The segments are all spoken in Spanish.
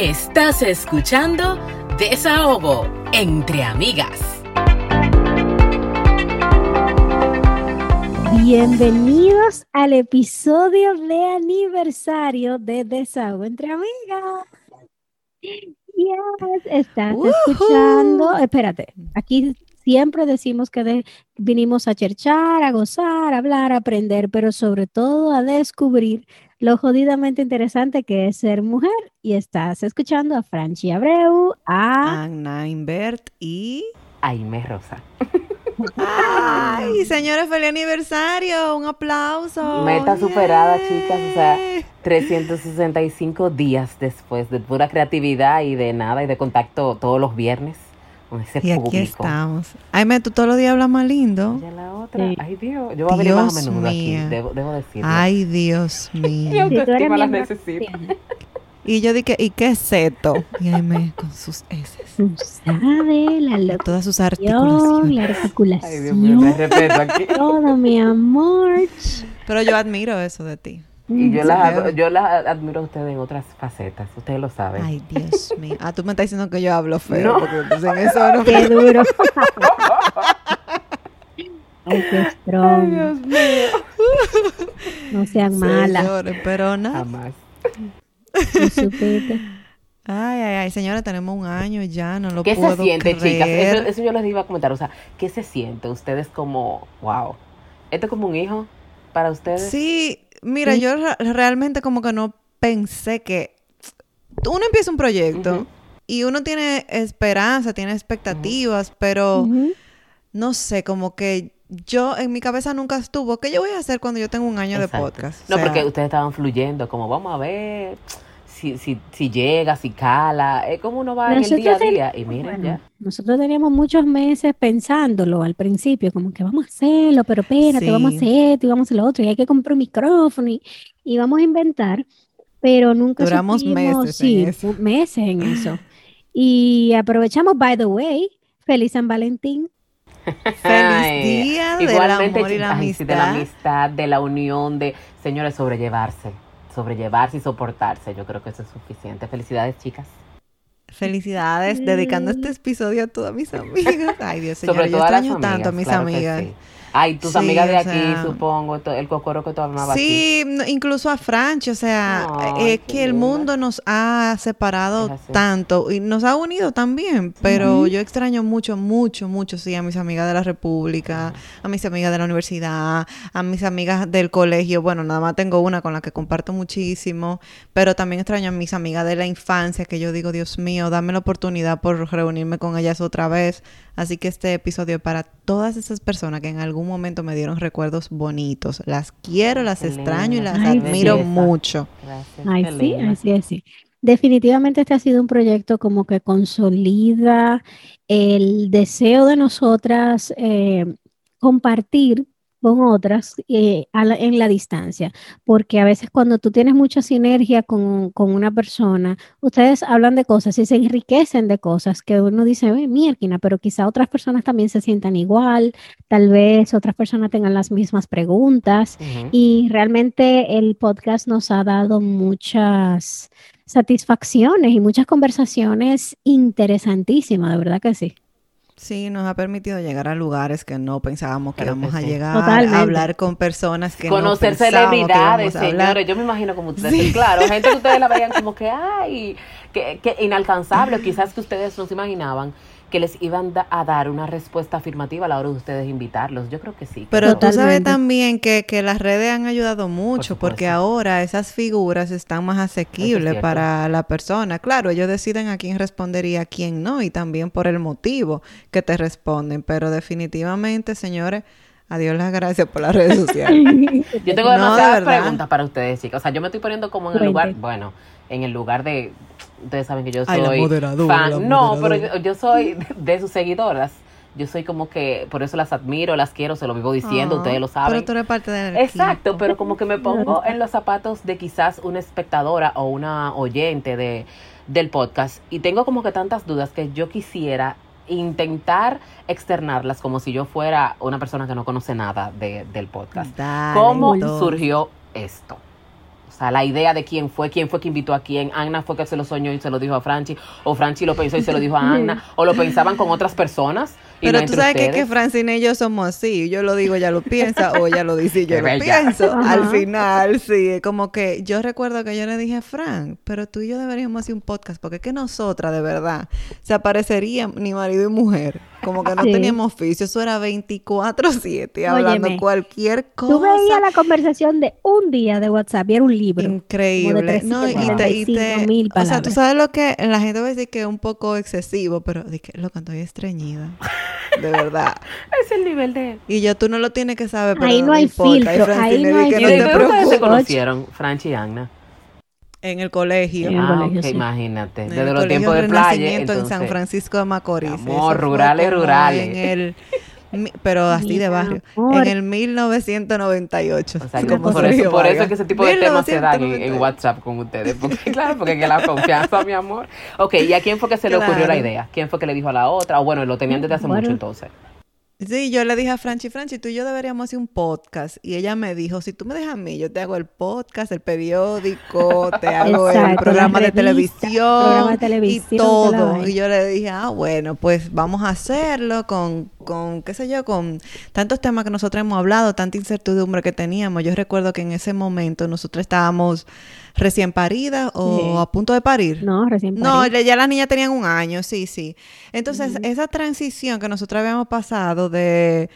Estás escuchando Desahogo entre amigas. Bienvenidos al episodio de aniversario de Desahogo entre amigas. Yes, estás escuchando. Espérate, aquí siempre decimos que vinimos a cherchar, a gozar, a hablar, a aprender, pero sobre todo a descubrir lo jodidamente interesante que es ser mujer. Y estás escuchando a Franchi Abreu, a Anna Invert y Aime Rosa. Ay, señores, feliz aniversario. Un aplauso. Meta superada, chicas. O sea, 365 días después de pura creatividad y de nada y de contacto todos los viernes con ese y aquí estamos. Aime, tú todos los días hablas más lindo. Ya la otra. Ay, Dios. Yo voy a venir más a menudo aquí, debo, debo decirlo. Ay, Dios mío. Mi autoestima las necesito. Y yo dije, ¿y qué es esto? Y ahí me, con sus S. Tú sabes, la Todas sus articulaciones. La articulación. Ay, Dios mío, me respeto aquí. Todo, mi amor. Pero yo admiro eso de ti. Y yo, las, yo las admiro a ustedes en otras facetas, ustedes lo saben. Ay, Dios mío. Ah, tú me estás diciendo que yo hablo feo, no. porque entonces en eso no... Qué duro. Ay, qué strong. Ay, Dios mío. No sean malas. pero nada. Jamás. Ay, ay, ay, señora, tenemos un año ya, no lo ¿Qué puedo se siente, creer. chicas? Eso, eso, yo les iba a comentar, o sea, ¿qué se siente? Ustedes como, wow, ¿esto es como un hijo para ustedes? Sí, mira, ¿Sí? yo realmente como que no pensé que uno empieza un proyecto uh -huh. y uno tiene esperanza, tiene expectativas, uh -huh. pero uh -huh. no sé, como que yo en mi cabeza nunca estuvo, ¿qué yo voy a hacer cuando yo tengo un año Exacto. de podcast? No, o sea, porque ustedes estaban fluyendo, como vamos a ver si, si, si llega, si cala, es como uno va en el día a día. Y miren bueno, ya. Nosotros teníamos muchos meses pensándolo al principio, como que vamos a hacerlo, pero espérate, sí. vamos a hacer esto y vamos a hacer lo otro, y hay que comprar un micrófono y, y vamos a inventar, pero nunca Duramos supimos, meses sí, en eso. meses en eso. Y aprovechamos, by the way, feliz San Valentín. Feliz día del Igualmente, amor y la ay, amistad. sí, de la amistad, de la unión, de, señores, sobrellevarse, sobrellevarse y soportarse. Yo creo que eso es suficiente. Felicidades, chicas. Felicidades, dedicando este episodio a todas mis amigas. Ay, Dios, señor, yo extraño amigas, tanto a mis claro que amigas. Ay, tus Sí, amigas de aquí, sea- supongo, el cocoro que tú amabas Sí, incluso a Franchi, o sea, es qué que el mundo nos ha separado tanto y nos ha unido también, pero yo extraño mucho, mucho, mucho, sí, a mis amigas de la República, a mis amigas de la universidad, a mis amigas del colegio, bueno, nada más tengo una con la que comparto muchísimo, pero también extraño a mis amigas de la infancia, que yo digo, Dios mío, dame la oportunidad por reunirme con ellas otra vez, así que este episodio es para todas esas personas que en algún momento me dieron recuerdos bonitos, las quiero, las Qué extraño y las Ay, admiro belleza. mucho. Gracias. Ay, sí, linda. ay, sí, ay, sí. Definitivamente este ha sido un proyecto como que consolida el deseo de nosotras eh, compartir con otras eh, la- en la distancia, porque a veces cuando tú tienes mucha sinergia con, con una persona, ustedes hablan de cosas y se enriquecen de cosas que uno dice, "Oye, mierquina, pero quizá otras personas también se sientan igual, tal vez otras personas tengan las mismas preguntas. Y realmente el podcast nos ha dado muchas satisfacciones y muchas conversaciones interesantísimas, de verdad que sí. Sí, nos ha permitido llegar a lugares que no pensábamos que Claro que íbamos a llegar, Totalmente. a hablar con personas que Conocer no pensábamos que celebridades, íbamos a hablar. señores. Yo me imagino como ustedes, claro, gente que ustedes la veían como que, ay, que, que inalcanzable, quizás que ustedes no se imaginaban que les iban da- a dar una respuesta afirmativa a la hora de ustedes invitarlos. Yo creo que sí. Pero tú sabes también que, que las redes han ayudado mucho porque ahora esas figuras están más asequibles para la persona. Claro, ellos deciden a quién responder y a quién no y también por el motivo que te responden. Pero definitivamente, señores, adiós las gracias por las redes sociales. Yo tengo No, de demasiadas preguntas para ustedes, chicas. O sea, yo me estoy poniendo como en el lugar, bueno, en el lugar de, ustedes saben que yo soy Ay, la moderadora, fan. la no, pero yo, yo soy de sus seguidoras. Yo soy como que, por eso las admiro, las quiero, se lo vivo diciendo, Ah, ustedes lo saben. Pero tú eres parte del Exacto, equipo. pero como que me pongo en los zapatos de quizás una espectadora o una oyente de, del podcast y tengo como que tantas dudas que yo quisiera intentar externarlas como si yo fuera una persona que no conoce nada de- del podcast. Dale, ¿Cómo entonces. surgió esto? O sea, la idea de quién fue, quién fue que invitó a quién. Anna fue que se lo soñó y se lo dijo a Franchi, o Franchi lo pensó y se lo dijo a Anna, o lo pensaban con otras personas. y Pero no tú sabes que, que. Francine y yo somos así. Yo lo digo, ella lo piensa, o ella lo dice y yo Qué lo bella. pienso. Ajá. Al final, sí. Como que yo recuerdo que yo le dije, Fran, pero tú y yo deberíamos hacer un podcast, porque es que nosotras, de verdad, se aparecerían ni marido y mujer. Como que no Sí. teníamos oficio. Eso era 24-7, hablando Óyeme, cualquier cosa. Tú veías la conversación de un día de WhatsApp y era un libro. Increíble. Como No, de y te, y te- 345.000 o sea, tú sabes lo que la gente va a decir que es un poco excesivo, pero de que lo estoy estreñida. De verdad. Es el nivel de... Y yo, tú no lo tienes que saber, pero Ahí no hay importa. Y filtro, ahí no hay que ¿Y no de te dónde ustedes se preocupes. conocieron, Franchi y Anna? En el colegio. Ah, colegio, ok, sí. imagínate. En Desde el los tiempos de playa. Renacimiento en San entonces, Francisco de Macorís. Amor, rurales, rurales. En el, pero así de barrio. amor. En el 1998. O sea, como por, eso, por eso es que ese tipo de temas se dan en, en 1998. WhatsApp con ustedes. Porque, claro, porque que la confianza, mi amor. Ok, ¿y a quién fue que se le ocurrió la idea? ¿Quién fue que le dijo a la otra? O bueno, lo tenían desde hace Bueno. mucho entonces. Sí, yo le dije a Franchi, Franchi, tú y yo deberíamos hacer un podcast. Y ella me dijo, si tú me dejas a mí, yo te hago el podcast, el periódico, te hago el programa de revista, televisión, programa de televisión, y todo. Y yo le dije, ah, bueno, pues vamos a hacerlo con, con, qué sé yo, con tantos temas que nosotros hemos hablado, tanta incertidumbre que teníamos. Yo recuerdo que en ese momento nosotros estábamos recién paridas o Sí. a punto de parir. No, recién No, parí. le- ya las niñas tenían un año, sí, sí. Entonces, esa transición que nosotros habíamos pasado de,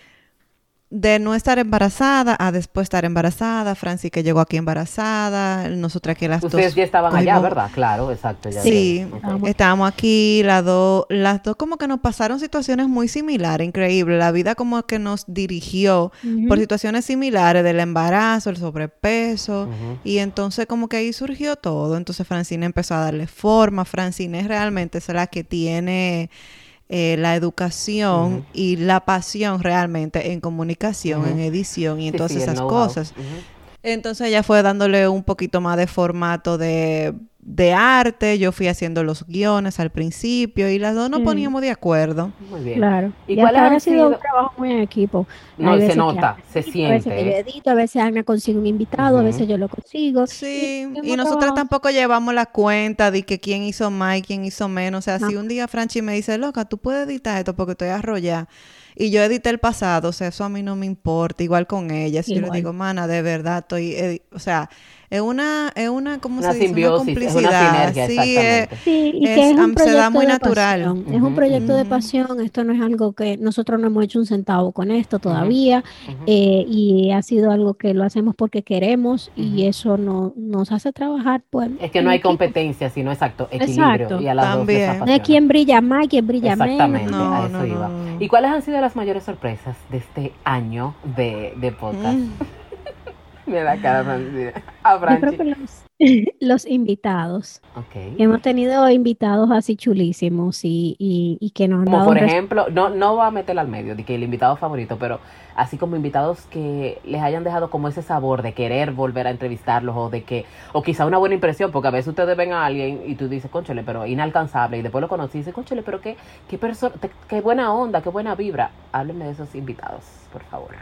de no estar embarazada a después estar embarazada, Franci que llegó aquí embarazada, nosotras que las Ustedes dos ya estaban allá, ¿verdad? Claro, exacto. ya Sí, estábamos aquí, las dos, las dos como que nos pasaron situaciones muy similares, increíble. La vida como que nos dirigió por situaciones similares del embarazo, el sobrepeso, y entonces como que ahí surgió todo. Entonces Francine empezó a darle forma. Francine realmente es la que tiene eh, la educación y la pasión realmente en comunicación, en edición y en Sí, todas sí, esas cosas. Entonces ella fue dándole un poquito más de formato de, de arte. Yo fui haciendo los guiones al principio y las dos nos Mm. poníamos de acuerdo. Muy bien. Claro. ¿Y Y, han ha sido un trabajo muy en equipo. No, se que nota, se edita, A veces yo siente. edito, a veces Ana consigue un invitado, a veces yo lo consigo. Sí, y nosotros trabajado- tampoco llevamos la cuenta de que quién hizo más y quién hizo menos. O sea, si un día Franchi me dice, loca, tú puedes editar esto porque estoy arrollada. Y yo edité el pasado, o sea, eso a mí no me importa. Igual con ella. Si yo le digo, mana, de verdad estoy. edi-". O sea, es una, es una, ¿cómo Una se dice? simbiosis, es una complicidad. sinergia, sí, es- exactamente. Sí, y Es- que es un se da proyecto muy de natural. pasión. Es un proyecto de pasión. Esto no es algo que nosotros no hemos hecho un centavo con esto todavía. Eh, y ha sido algo que lo hacemos porque queremos y eso no, nos hace trabajar. Pues, Es que no hay equipo. competencia, sino exacto, equilibrio. Exacto. Y a las dos También. No es quién brilla más, quién brilla Exactamente, menos. No, a eso no, iba. no. ¿Y cuáles han sido las mayores sorpresas de este año de, de podcast? Mira la cara. A Yo creo Franchi. que los, los invitados. Ok. Hemos tenido invitados así chulísimos y, y, y que nos han Como dado por ejemplo, no, no va a meterla al medio, de que el invitado favorito, pero así como invitados que les hayan dejado como ese sabor de querer volver a entrevistarlos o de que, o quizá una buena impresión, porque a veces ustedes ven a alguien y tú dices, conchole, pero inalcanzable, y después lo conocí y dices, conchole, pero qué, qué persona, qué buena onda, qué buena vibra. Háblenme de esos invitados, por favor.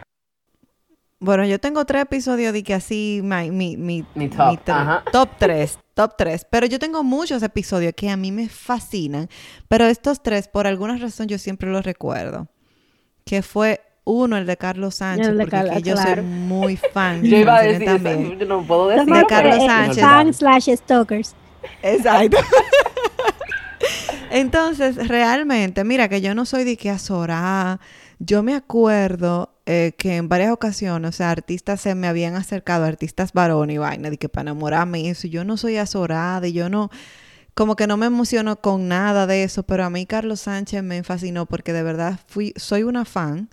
Bueno, yo tengo tres episodios de que así, mi, mi, mi, Mi top, tre- ajá. top tres, top tres. Pero yo tengo muchos episodios que a mí me fascinan. Pero estos tres, por alguna razón, yo siempre los recuerdo. Que fue uno, el de Carlos Sánchez, El de porque Carla, que yo claro. soy muy fan. Yo iba a decir, también. yo no puedo decir. Somos, Carlos Sánchez. Fan slash stalkers. Exacto. Entonces, realmente, mira que yo no soy de que azorá. Yo me acuerdo eh, que en varias ocasiones, o sea, artistas se me habían acercado, artistas varones y vaina, de que para enamorarme y eso. Yo no soy azorada y yo no, como que no me emociono con nada de eso, pero a mí Carlos Sánchez me fascinó porque de verdad fui, soy una fan.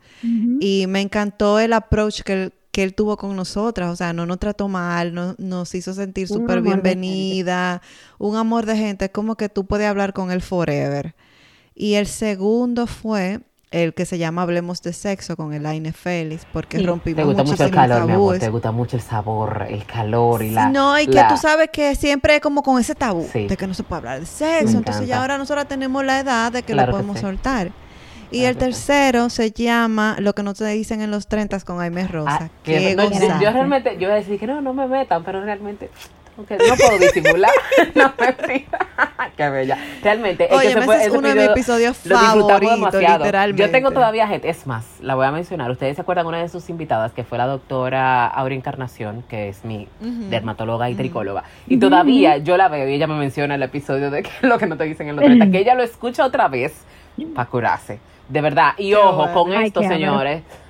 Y me encantó el approach que él, que él tuvo con nosotras. O sea, no nos trató mal, no, nos hizo sentir súper bienvenida. Un amor de gente. Es como que tú puedes hablar con él forever. Y el segundo fue el que se llama Hablemos de Sexo con Elaine Félix, porque Sí. rompimos Te gusta mucho el calor, mi amor. Te gusta mucho el sabor, el calor y la. no, y que la- tú sabes que siempre es como con ese tabú Sí. de que no se puede hablar de Me sexo. Entonces encanta. ya ahora nosotros tenemos la edad de que Claro lo que podemos sí. soltar. Y el tercero se llama Lo que no te dicen en los 30 con Aime Rosa. Ah, Qué que- no, yo, yo realmente, yo iba a decir que no, no me metan, pero realmente, aunque no puedo disimular, no mentira. Qué bella. Realmente, es Oye, que ese fue- es ese uno de mis episodio episodios favoritos, literalmente. Yo tengo todavía gente, es más, la voy a mencionar. Ustedes se acuerdan una de sus invitadas que fue la doctora Aura Encarnación, que es mi dermatóloga y tricóloga. Y todavía yo la veo y ella me menciona el episodio de que lo que no te dicen en los 30, que ella lo escucha otra vez para curarse. De verdad. Y Qué ojo, bueno. con Ay, esto, amor.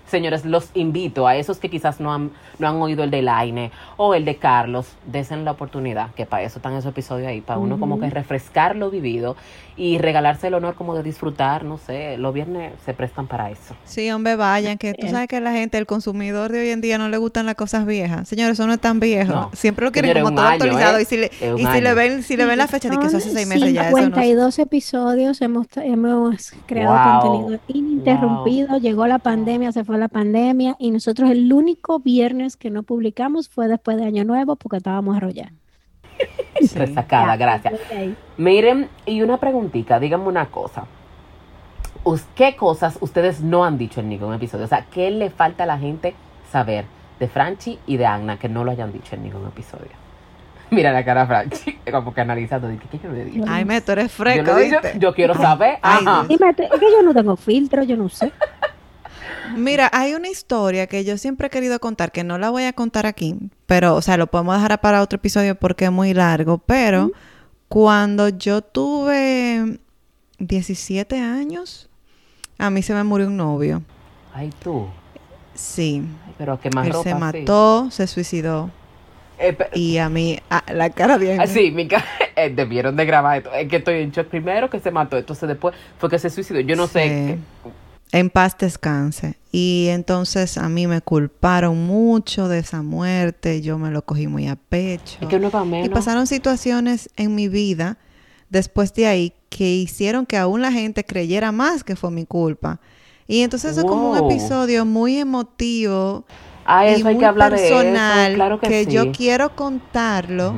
Señores. Los invito a esos que quizás no han, no han oído el de Laine o el de Carlos, desen la oportunidad, que para eso están esos episodios ahí, para uno como que refrescar lo vivido y regalarse el honor como de disfrutar, no sé, los viernes se prestan para eso. Sí, hombre, vayan, que tú Bien. sabes que la gente, el consumidor de hoy en día no le gustan las cosas viejas. Señores, eso no es tan viejo. No. Siempre lo quieren como todo año, actualizado. ¿eh? Y si le, y si le ven, si le ven la fecha de que eso hace seis meses ya, eso no. 52 episodios, hemos, hemos creado Wow. contenido ininterrumpido, llegó la pandemia, se fue la pandemia y nosotros el único viernes que no publicamos fue después de Año Nuevo porque estábamos arrollados. Resacada, gracias. Miren, y una preguntita, díganme una cosa. Us- ¿Qué cosas ustedes no han dicho en ningún episodio? O sea, ¿qué le falta a la gente saber de Franchi y de Anna que no lo hayan dicho en ningún episodio? Mira la cara de Franchi, como que analizando, dije, ¿qué yo he dicho? Ay, me, tú eres Yo, dicho- ¿oíste? yo quiero saber. Ay, Ajá. Dime, es que yo no tengo filtro, yo no sé. Mira, hay una historia que yo siempre he querido contar, que no la voy a contar aquí, pero, o sea, lo podemos dejar para otro episodio porque es muy largo, pero cuando yo tuve 17 años, a mí se me murió un novio. Ay, tú. Sí, Ay, pero qué más él ropa, se sí. mató, se suicidó Eh, y a mí, ah, la cara bien. Ah, sí, mi ca- eh, debieron de grabar esto. Es que estoy en shock primero que se mató, entonces después fue que se suicidó. Yo no sé. Sí. En paz descanse. Y entonces a mí me culparon mucho de esa muerte, yo me lo cogí muy a pecho. Es que Y pasaron situaciones en mi vida después de ahí que hicieron que aún la gente creyera más que fue mi culpa. Y entonces es como un episodio muy emotivo Ah, y eso hay muy que hablar de personal eso. Claro que, sí. yo quiero contarlo,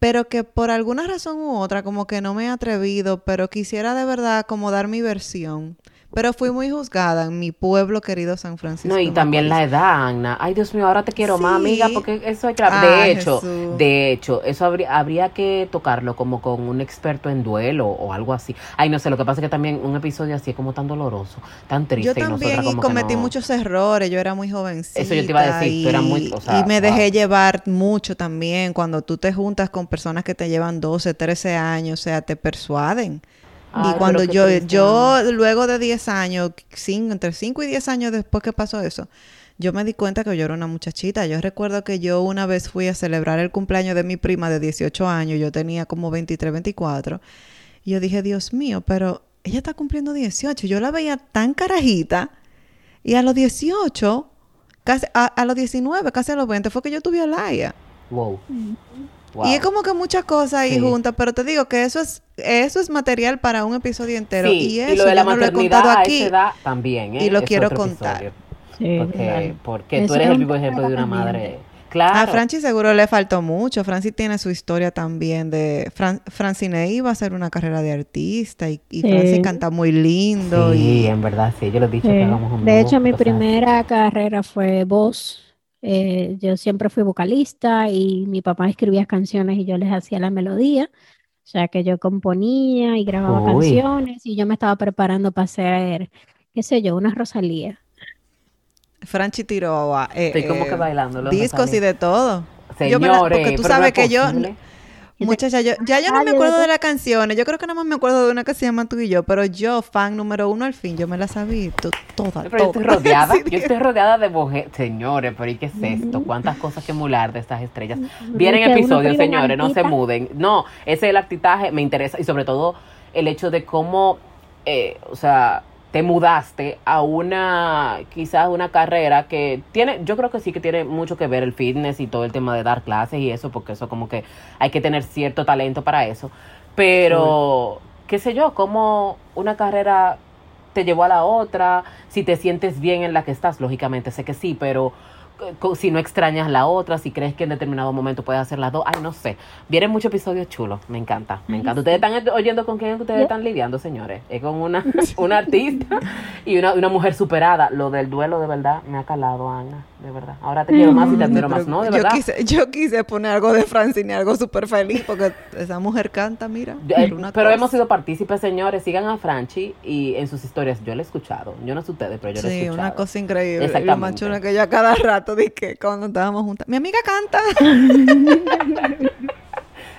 pero que por alguna razón u otra como que no me he atrevido, pero quisiera de verdad como dar mi versión. Pero fui muy juzgada en mi pueblo querido San Francisco. No, y de también la edad, Ana. Ay, Dios mío, ahora te quiero más, amiga, porque eso hay que... De Ay, hecho, Jesús. de hecho, eso habría, habría que tocarlo como con un experto en duelo o algo así. Ay, no sé, lo que pasa es que también un episodio así es como tan doloroso, tan triste. Yo y también y como cometí no- muchos errores, yo era muy jovencita. Eso yo te iba a decir, tú eras muy- y- o sea, y me dejé llevar mucho también cuando tú te juntas con personas que te llevan 12, 13 años, o sea, te persuaden. Ay, y cuando yo, triste, yo luego de 10 años, cin- entre 5 y 10 años después que pasó eso, yo me di cuenta que yo era una muchachita. Yo recuerdo que yo una vez fui a celebrar el cumpleaños de mi prima de 18 años, yo tenía como 23, 24. Y yo dije, Dios mío, pero ella está cumpliendo 18. Yo la veía tan carajita. Y a los 18, casi, a, a los 19, casi a los 20, fue que yo tuve a Laia. Wow. Wow. Y es como que muchas cosas ahí Sí. juntas, pero te digo que eso es eso es material para un episodio entero. Sí, y eso lo de la yo no lo he contado aquí. edad también, ¿eh? y lo Es quiero contar. Sí, Porque, claro. porque tú eres es el vivo ejemplo de una madre. Claro. A Franchi seguro le faltó mucho. Franci tiene su historia también de... Fran, Francine iba a hacer una carrera de artista y, y Sí. Franci canta muy lindo. Sí, y en verdad, sí. Yo lo he dicho Sí. que hagamos un De hecho, mi primera carrera fue voz. Eh, yo siempre fui vocalista y mi papá escribía canciones y yo les hacía la melodía. O sea, que yo componía y grababa Uy. canciones y yo me estaba preparando para hacer, qué sé yo, una Rosalía. Franchi tiró a, eh, Estoy como eh, que bailando. los discos y de todo. Yo me la- Señores, porque tú no sabes es que yo-. Muchacha, yo, ya yo no me acuerdo de las canciones. Yo creo que nada más me acuerdo de una que se llama Tú y yo. Pero yo, fan número uno al fin, yo me la sabía to- toda, Pero yo estoy toda. rodeada, Sí, yo estoy rodeada de mujeres. Señores, pero ¿y qué es esto? ¿Cuántas cosas que emular de estas estrellas? Vienen episodios, señores, no se muden. No, ese el actitaje me interesa y sobre todo el hecho de cómo, eh, o sea, te mudaste a una, quizás una carrera que tiene, yo creo que sí que tiene mucho que ver el fitness y todo el tema de dar clases y eso, porque eso como que hay que tener cierto talento para eso. Pero, qué sé yo, como una carrera te llevó a la otra, si te sientes bien en la que estás, lógicamente sé que sí, pero si no extrañas la otra, si crees que en determinado momento puedes hacer las dos. Ay, no sé. Vienen muchos episodios chulos. Me encanta, me encanta. ¿Ustedes están oyendo con quién ustedes están lidiando, señores? Es con una, una artista y una, una mujer superada. Lo del duelo, de verdad, me ha calado, Ana. De verdad. Ahora te quiero más y te admiro más, ¿no? De yo, verdad. quise, yo quise poner algo de Francine, algo súper feliz, porque esa mujer canta, mira. Eh, pero cosa. hemos sido partícipes, señores. Sigan a Franchi y en sus historias. Yo la he escuchado. Yo no sé ustedes, pero yo la he Sí, escuchado. una cosa increíble. Y lo más Exactamente. chulo que yo a cada rato dije cuando estábamos juntas, mi amiga canta.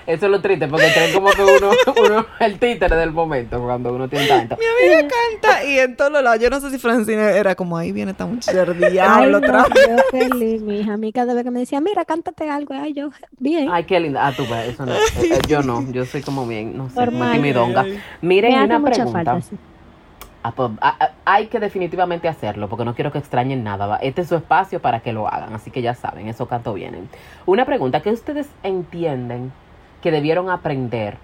Eso es lo triste, porque creen como que uno, uno el títere del momento cuando uno tiene talento. mi amiga canta. Y en todos los lados, yo no sé si Francine era como ahí viene esta muchacha del Ay, diablo otra yo feliz, mi hija. A mí cada vez que me decía, mira, cántate algo. Ay, yo, bien. Ay, qué linda. Ah, tú ves, eso no. eh, yo no, yo soy como bien, no sé, muy timidonga. me Miren, hace una mucha pregunta. falta. sí. Ah, pues, ah, ah, hay que definitivamente hacerlo, porque no quiero que extrañen nada. ¿va? Este es su espacio para que lo hagan, así que ya saben, eso canto vienen. Una pregunta, ¿qué ustedes entienden que debieron aprender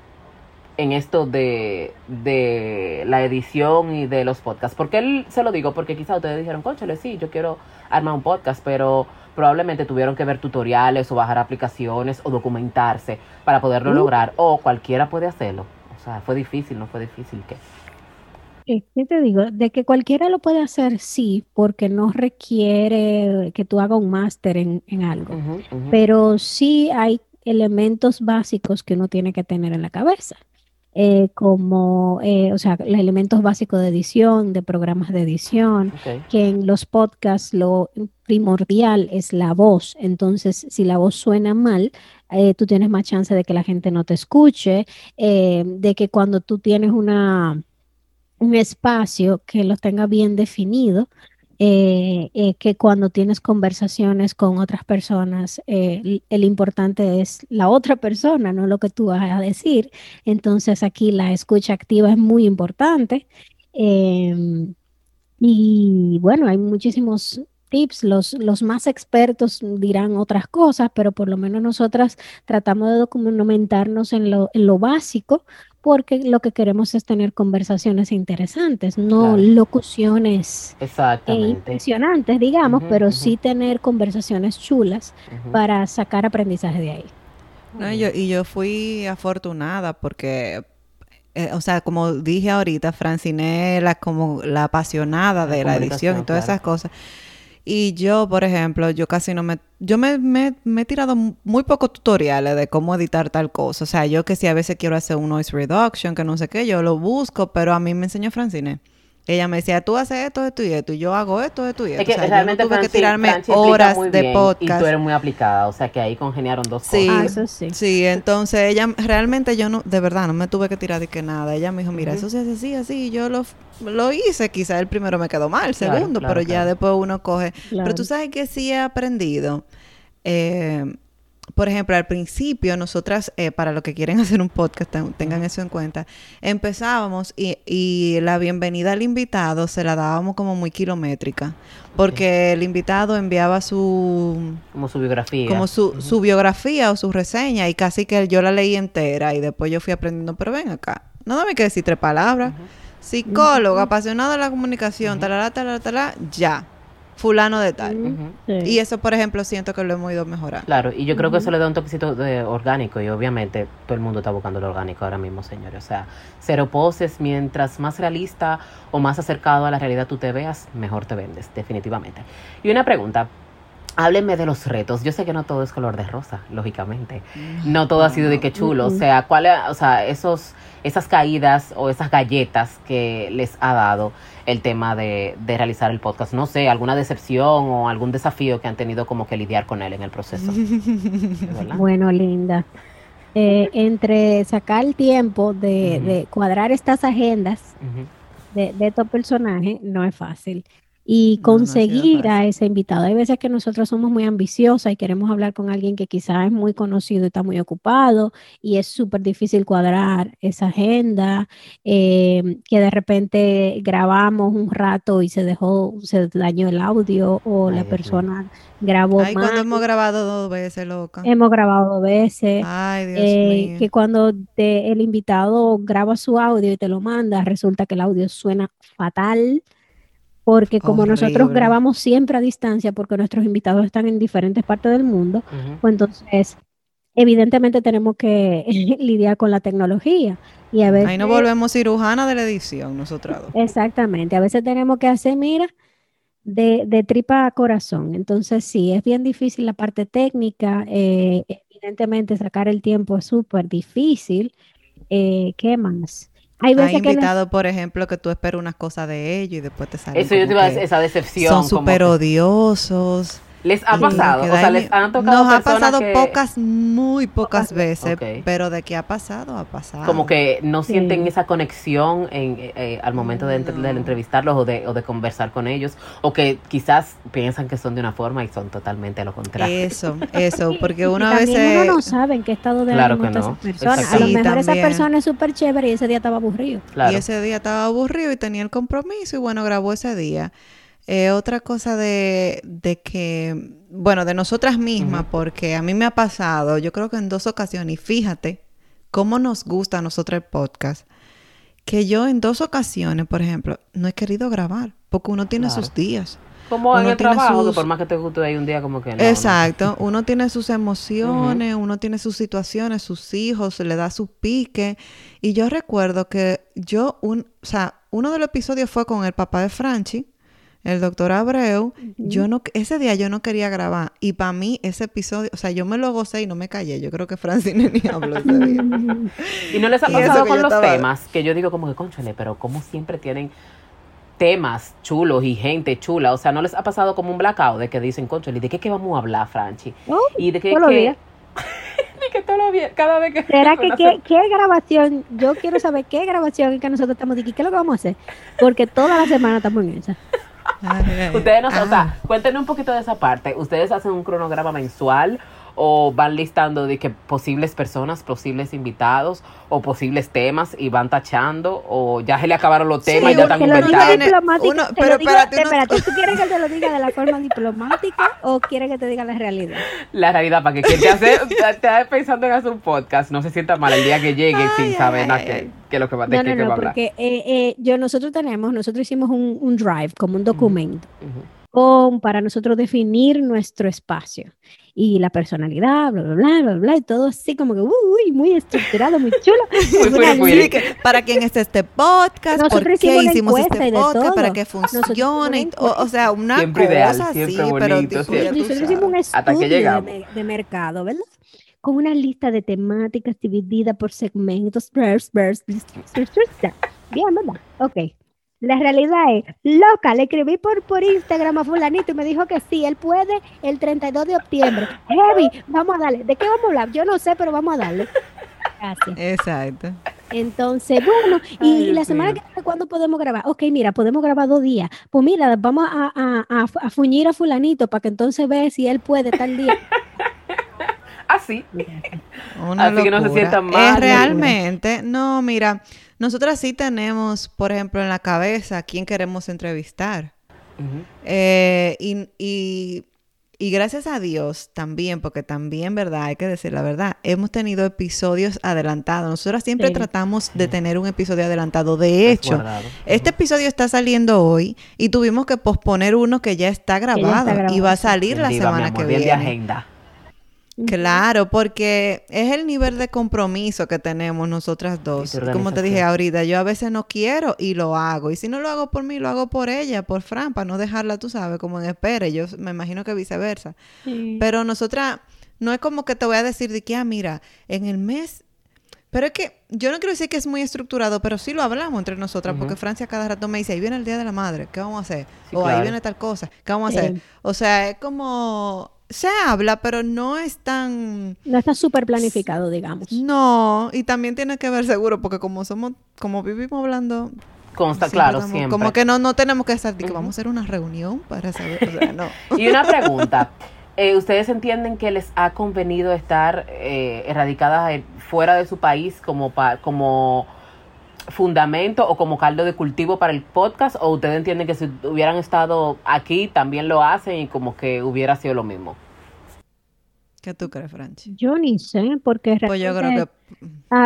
en esto de, de la edición y de los podcasts? Porque él se lo digo, porque quizá ustedes dijeron, conchale, sí, yo quiero armar un podcast, pero probablemente tuvieron que ver tutoriales o bajar aplicaciones o documentarse para poderlo Uh. lograr, o cualquiera puede hacerlo. O sea, fue difícil, no fue difícil, ¿qué? Eh, ¿Qué te digo? De que cualquiera lo puede hacer, sí, porque no requiere que tú hagas un máster en, en algo. Ujú, ujú. Pero sí hay elementos básicos que uno tiene que tener en la cabeza, eh, como, eh, o sea, los elementos básicos de edición, de programas de Ok. que en los podcasts lo primordial es la voz. Entonces, si la voz suena mal, eh, tú tienes más chance de que la gente no te escuche, eh, de que cuando tú tienes una, un espacio que lo tenga bien definido, eh, eh, que cuando tienes conversaciones con otras personas, eh, l- el importante es la otra persona, no lo que tú vas a decir. Entonces aquí la escucha activa es muy importante. Em, y bueno, hay muchísimos tips. Los, los más expertos dirán otras cosas, pero por lo menos nosotras tratamos de documentarnos en lo, en lo básico, porque lo que queremos es tener conversaciones interesantes, no Claro. locuciones eh, impresionantes, digamos, pero sí tener conversaciones chulas para sacar aprendizaje de ahí. No, y yo, y yo fui afortunada porque, eh, o sea, como dije ahorita, Francine es la, como la apasionada de la edición y todas claro. esas cosas. Y yo, por ejemplo, yo casi no me... Yo me, me- me he tirado mu- muy pocos tutoriales de cómo editar tal cosa. O sea, yo que si a veces quiero hacer un noise reduction, que no sé qué, yo lo busco, pero a mí me enseñó Francine. Ella me decía, tú haces esto, esto y esto, y yo hago esto, esto y esto. Es que o sea, yo no realmente tuve que tirarme horas muy de bien podcast. Y tú eres muy aplicada, o sea que ahí congeniaron dos Sí. Ah, cosas. eso sí. Sí, entonces ella realmente yo no, de verdad, no me tuve que tirar de que nada. Ella me dijo, mira, eso se hace así, así. y Yo lo, lo hice, quizá el primero me quedó mal, el Claro, segundo, claro, pero ya después uno coge. Pero tú sabes que sí he aprendido. eh, por ejemplo, al principio, nosotras, eh, para los que quieren hacer un podcast, ten- tengan eso en cuenta, empezábamos y, y la bienvenida al invitado se la dábamos como muy kilométrica, porque el invitado enviaba su, Como su biografía. como su, su biografía o su reseña y casi que yo la leí entera y después yo fui aprendiendo, pero ven acá, no dame que decir tres palabras. Psicólogo, apasionado de la comunicación, talala, talala, talala, ya. Fulano de tal. Sí. Y eso, por ejemplo, siento que lo hemos ido mejorando. Claro, y yo creo que eso le da un toquecito de orgánico y obviamente todo el mundo está buscando lo orgánico ahora mismo, señores. O sea, cero poses, mientras más realista o más acercado a la realidad tú te veas, mejor te vendes, definitivamente. Y una pregunta, háblenme de los retos. Yo sé que no todo es color de rosa, lógicamente. No todo ha sido de que chulo. O sea, ¿cuál, o sea, esos, esas caídas o esas galletas que les ha dado el tema de, de realizar el podcast. No sé, alguna decepción o algún desafío que han tenido como que lidiar con él en el proceso. ¿verdad? Bueno, linda. Eh, entre sacar el tiempo de, de cuadrar estas agendas de, de estos personajes no es fácil. Y No, no conseguir a ese invitado. Hay veces que nosotros somos muy ambiciosas y queremos hablar con alguien que quizás es muy conocido y está muy ocupado y es súper difícil cuadrar esa agenda, eh, que de repente grabamos un rato y se dejó, se dañó el audio o Ay, la persona grabó Ay, cuando hemos grabado dos veces, loca. Hemos grabado dos veces. Ay, Dios Eh, mío. que cuando te- el invitado graba su audio y te lo manda, resulta que el audio suena fatal. Porque como nosotros grabamos siempre a distancia, porque nuestros invitados están en diferentes partes del mundo, pues entonces evidentemente tenemos que lidiar con la tecnología. Y a veces, Ahí nos volvemos cirujana de la edición, nosotras dos. exactamente, a veces tenemos que hacer, mira, de, de tripa a corazón. Entonces sí, es bien difícil la parte técnica, eh, evidentemente sacar el tiempo es súper difícil. Eh, ¿qué más? Hay Hay veces que nos- invitados, por ejemplo, que tú esperas una cosa de ellos y después te salen Eso yo te iba a que decir, esa decepción. Son súper que- odiosos. ¿Les ha pasado? que O sea, les han tocado Nos ha pasado que pocas, muy pocas veces, pero de que ha pasado, ha pasado. como que no Sí. sienten esa conexión en, eh, eh, al momento de, entre- No. de entrevistarlos o de, o de conversar con ellos, o que quizás piensan que son de una forma y son totalmente lo contrario. Eso, eso, porque y uno a también veces... uno no sabe en qué estado de Claro ánimo que no, esa persona. A lo mejor esa persona es súper chévere y ese día estaba aburrido. Claro. Y ese día estaba aburrido y tenía el compromiso y bueno, grabó ese día. Eh, otra cosa de, de que, bueno, de nosotras mismas, porque a mí me ha pasado, yo creo que en dos ocasiones, y fíjate cómo nos gusta a nosotros el podcast, que yo en dos ocasiones, por ejemplo, no he querido grabar, porque uno tiene Claro. sus días. Como en el trabajo, que sus- por más que te guste hay un día como que no. no. Exacto, uno tiene sus emociones, uno tiene sus situaciones, sus hijos, le da su pique. Y yo recuerdo que yo, un, o sea, uno de los episodios fue con el papá de Franchi, el doctor Abreu. Yo no, ese día yo no quería grabar. Y para mí ese episodio, o sea, yo me lo gocé y no me callé. Yo creo que Francine ni habló ese día. Y no les ha pasado con los estaba- temas, que yo digo como que, conchale, pero como siempre tienen temas chulos y gente chula. O sea, no les ha pasado como un blackout de que dicen, conchale, ¿de qué, qué vamos a hablar, Franchi? Oh, Y de qué, todos los qué- días. y que todos los días, cada vez que... ¿Será que qué, qué grabación? Yo quiero saber qué grabación es que nosotros estamos aquí. ¿Qué es lo que vamos a hacer? Porque toda la semana estamos en esa. Ay, Ustedes no, o ah. sea, cuéntenos un poquito de esa parte. ¿Ustedes hacen un cronograma mensual o van listando de que posibles personas, posibles invitados o posibles temas y van tachando o ya se le acabaron los Sí, temas y ya están inventando? pero espérate, espérate, ¿tú quieres que te lo diga de la forma diplomática o quieres que te diga la realidad? La realidad, para que quien te hace, te pensando en hacer un podcast, no se sienta mal el día que llegue Ay, sin ay, saber ay, nada ay. que, que lo que va, de No, qué no, que va no, a hablar. porque eh, eh, yo, nosotros tenemos, nosotros hicimos un, un drive como un documento con, para nosotros definir nuestro espacio y la personalidad, bla, bla, bla, bla, bla, y todo así como que, uy, muy estructurado, muy chulo. Muy. Sí, que para quién es este podcast, Nosotros por qué hicimos una hicimos encuesta este podcast, para todo. que funcione, to- o, sea, una Siempre cosa ideal, así, siempre pero bonito, tú Nosotros hicimos un sabes. Hasta que estudio de, de mercado, ¿verdad? Con una lista de temáticas dividida por segmentos. Bien, ¿verdad? Ok. La realidad es, loca, le escribí por, por Instagram a fulanito y me dijo que sí, él puede el 32 de octubre. Heavy, vamos a darle. ¿De qué vamos a hablar? Yo no sé, pero vamos a darle. Gracias. Exacto. Entonces, bueno, y, Ay, la semana mío. que viene, ¿cuándo podemos grabar? Ok, mira, podemos grabar dos días. Pues mira, vamos a, a, a, a fuñir a fulanito para que entonces vea si él puede tal día. Así. Una Así que no se sientan mal, Es realmente, no, mira, nosotras sí tenemos, por ejemplo, en la cabeza a quién queremos entrevistar. Eh, y, y, y gracias a Dios también, porque también, ¿verdad? Hay que decir la verdad, hemos tenido episodios adelantados. Nosotras siempre Sí. tratamos de tener un episodio adelantado. De hecho, este episodio está saliendo hoy y tuvimos que posponer uno que ya está ya está grabado, y va a sí. salir la diva, semana amor, que bien de viene. agenda. Claro, porque es el nivel de compromiso que tenemos nosotras dos. Como te dije ahorita, yo a veces no quiero y lo hago. Y si no lo hago por mí, lo hago por ella, por Fran, para no dejarla, tú sabes, como en espera. Yo me imagino que viceversa. Sí. Pero nosotras, no es como que te voy a decir de que, ah, mira, en el mes... Pero es que yo no quiero decir que es muy estructurado, pero sí lo hablamos entre nosotras, porque. Francia cada rato me dice, ahí viene el Día de la Madre, ¿qué vamos a hacer? Sí, o ahí viene tal cosa, ¿qué vamos a hacer? O sea, es como... Se habla, pero no es tan... No está súper planificado, digamos. No, y también tiene que ver seguro, porque como somos, como vivimos hablando, Consta, siempre claro, estamos- siempre. como que no, no tenemos que estar, que vamos a hacer una reunión para saber, o sea, no. Y una pregunta. eh, ¿Ustedes entienden que les ha convenido estar eh, erradicadas en- fuera de su país como, pa- como fundamento o como caldo de cultivo para el podcast? ¿O ustedes entienden que si hubieran estado aquí también lo hacen y como que hubiera sido lo mismo? ¿Qué tú crees, Franchi? Yo ni sé, porque Pues yo realmente, creo que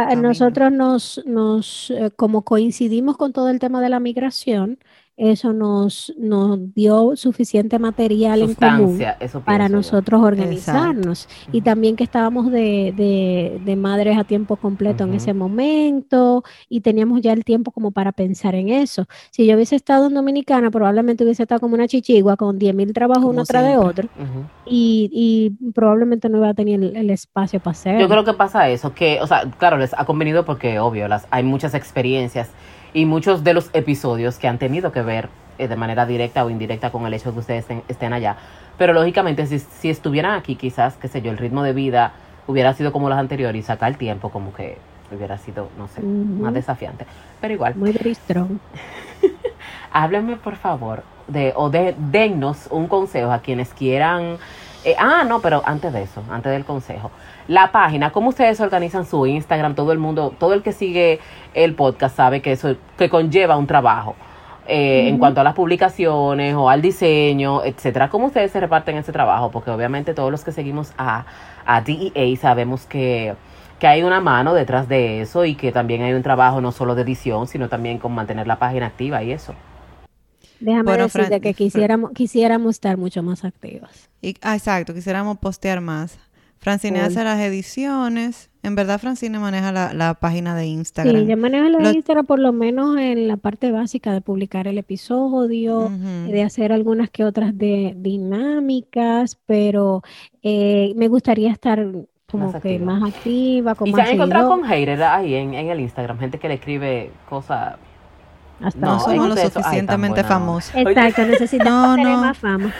camino. nosotros nos, nos eh, como coincidimos con todo el tema de la migración, eso nos, nos dio suficiente material en común para yo. nosotros organizarnos. Y también que estábamos de, de, de madres a tiempo completo en ese momento y teníamos ya el tiempo como para pensar en eso. Si yo hubiese estado en Dominicana, probablemente hubiese estado como una chichigua con 10.000 trabajos Como uno tras de otro y, y probablemente no iba a tener el, el espacio para hacerlo. Yo creo que pasa eso, que, o sea, claro, les ha convenido porque, obvio, las, hay muchas experiencias y muchos de los episodios que han tenido que ver eh, de manera directa o indirecta con el hecho de que ustedes estén, estén allá. Pero lógicamente, si, si estuvieran aquí, quizás, qué sé yo, el ritmo de vida hubiera sido como los anteriores y sacar tiempo como que hubiera sido, no sé, más desafiante. Pero igual, Muy very strong. háblenme por favor de, o de, dennos un consejo a quienes quieran. eh, ah, no, pero antes de eso, antes del consejo. La página, ¿cómo ustedes organizan su Instagram? Todo el mundo, todo el que sigue el podcast sabe que eso que conlleva un trabajo. eh, En cuanto a las publicaciones o al diseño, etcétera, ¿cómo ustedes se reparten ese trabajo? Porque obviamente todos los que seguimos a, a DEA sabemos que, que hay una mano detrás de eso y que también hay un trabajo no solo de edición, sino también con mantener la página activa y eso. Déjame Bueno, decirte Fran- que quisiéramos, quisiéramos estar mucho más activas. Y, ah, exacto, quisiéramos postear más. Francine Cool. hace las ediciones. En verdad, Francine maneja la, la página de Instagram. Sí, yo manejo la Lo- Instagram por lo menos en la parte básica de publicar el episodio, de hacer algunas que otras de dinámicas, pero eh, me gustaría estar como Más que activa. más activa, con Y se más han encontrado con haters ahí en, en el Instagram, gente que le escribe cosas. Hasta No No, somos lo ay, suficientemente famosos. Exacto, necesitamos No, tener no. más fama.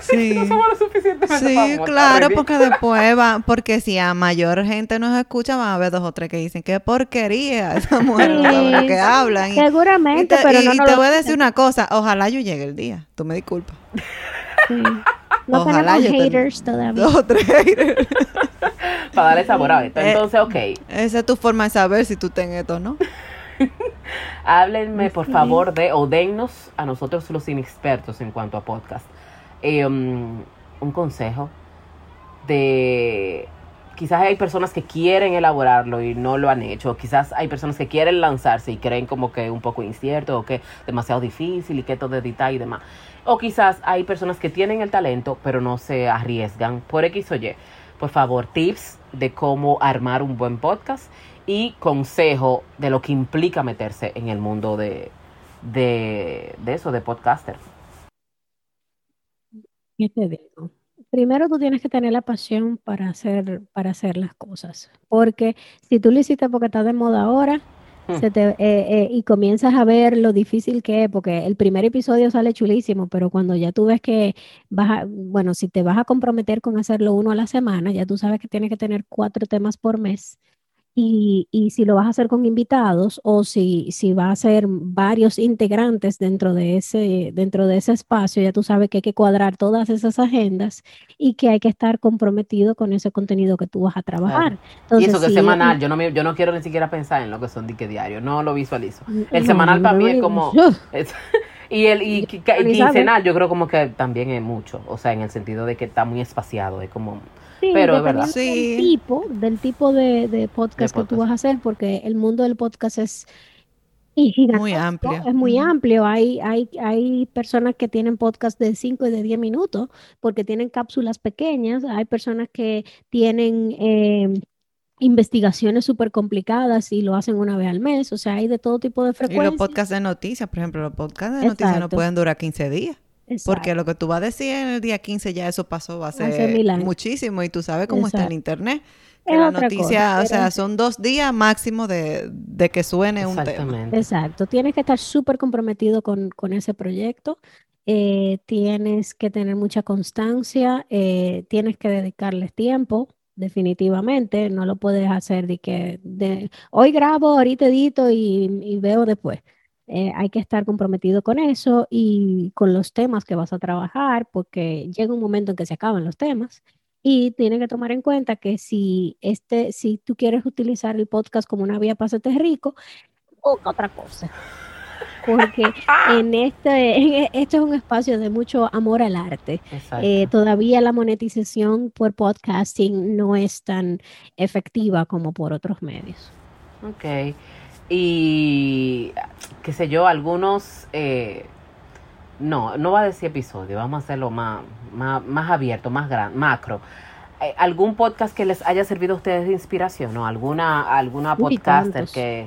Sí. No somos lo suficientemente Sí, famosas, claro, baby. porque después va, porque si a mayor gente nos escucha, van a haber dos o tres que dicen, qué porquería, esa mujer sabe lo que Sí, hablan. Y, y Seguramente, te, pero y- no y te lo voy a decir una cosa, ojalá yo llegue el día, tú me disculpas. Sí. No Ojalá tenemos yo ten- haters todavía. Dos o tres haters. Para darle sabor a esto. Eh, Entonces, ok, Esa es tu forma de saber si tú ten esto o no. Háblenme por Sí. favor de, o dennos a nosotros los inexpertos en cuanto a podcast, eh, um, un consejo de... Quizás hay personas que quieren elaborarlo y no lo han hecho. Quizás hay personas que quieren lanzarse y creen como que un poco incierto o que demasiado difícil y que todo de editar y demás. O quizás hay personas que tienen el talento pero no se arriesgan por X o Y. Por favor, tips de cómo armar un buen podcast y consejo de lo que implica meterse en el mundo de, de, de eso, de podcaster. ¿Qué te digo? Primero tú tienes que tener la pasión para hacer, para hacer las cosas, porque si tú lo hiciste porque está de moda ahora, Hmm. se te, eh, eh, y comienzas a ver lo difícil que es, porque el primer episodio sale chulísimo, pero cuando ya tú ves que vas a, bueno, si te vas a comprometer con hacerlo uno a la semana, ya tú sabes que tienes que tener cuatro temas por mes. Y, y si lo vas a hacer con invitados o si, si va a ser varios integrantes dentro de ese, dentro de ese espacio, ya tú sabes que hay que cuadrar todas esas agendas y que hay que estar comprometido con ese contenido que tú vas a trabajar. y Entonces, eso que es semanal, yo no, me- yo no quiero ni siquiera pensar en lo que son dique diario, no lo visualizo. El No, semanal no, para mí es como... es- y el y, Ni sabe. quincenal yo creo como que también es mucho, o sea, en el sentido de que está muy espaciado, es como... Sí, Pero es verdad. dependiendo del Sí. tipo, del tipo de, de podcast que tú podcast. vas a hacer, porque el mundo del podcast es gigantesco, Muy amplio. es muy amplio. Hay, hay, hay personas que tienen podcast de 5 y de 10 minutos porque tienen cápsulas pequeñas. Hay personas que tienen eh, investigaciones súper complicadas y lo hacen una vez al mes. O sea, hay de todo tipo de Y los frecuencias. podcasts de noticias, por ejemplo, los podcasts de noticias no pueden durar 15 días. Porque lo que tú vas a decir en el día 15 ya eso pasó, va a ser ser mil años. muchísimo y tú sabes cómo está el internet. Que Es la noticia, cosa, o sea, son dos días máximo de, de que suene un tema. Exactamente. Exacto, tienes que estar súper comprometido con, con ese proyecto, eh, tienes que tener mucha constancia, eh, tienes que dedicarles tiempo, definitivamente, no lo puedes hacer de que de, hoy grabo, ahorita edito y, y veo después. Eh, hay que estar comprometido con eso y con los temas que vas a trabajar, porque llega un momento en que se acaban los temas. Y tienes que tomar en cuenta que si este, si tú quieres utilizar el podcast como una vía para hacerte rico, busca otra cosa. Porque en este, en este es un espacio de mucho amor al arte. Eh, todavía la monetización por podcasting no es tan efectiva como por otros medios. Ok. Y, qué sé yo, algunos, eh, no, no va a decir episodio, vamos a hacerlo más, más, más abierto, más gran, macro. Eh, ¿Algún podcast que les haya servido a ustedes de inspiración? ¿no? ¿Alguna, alguna Uy, podcaster que,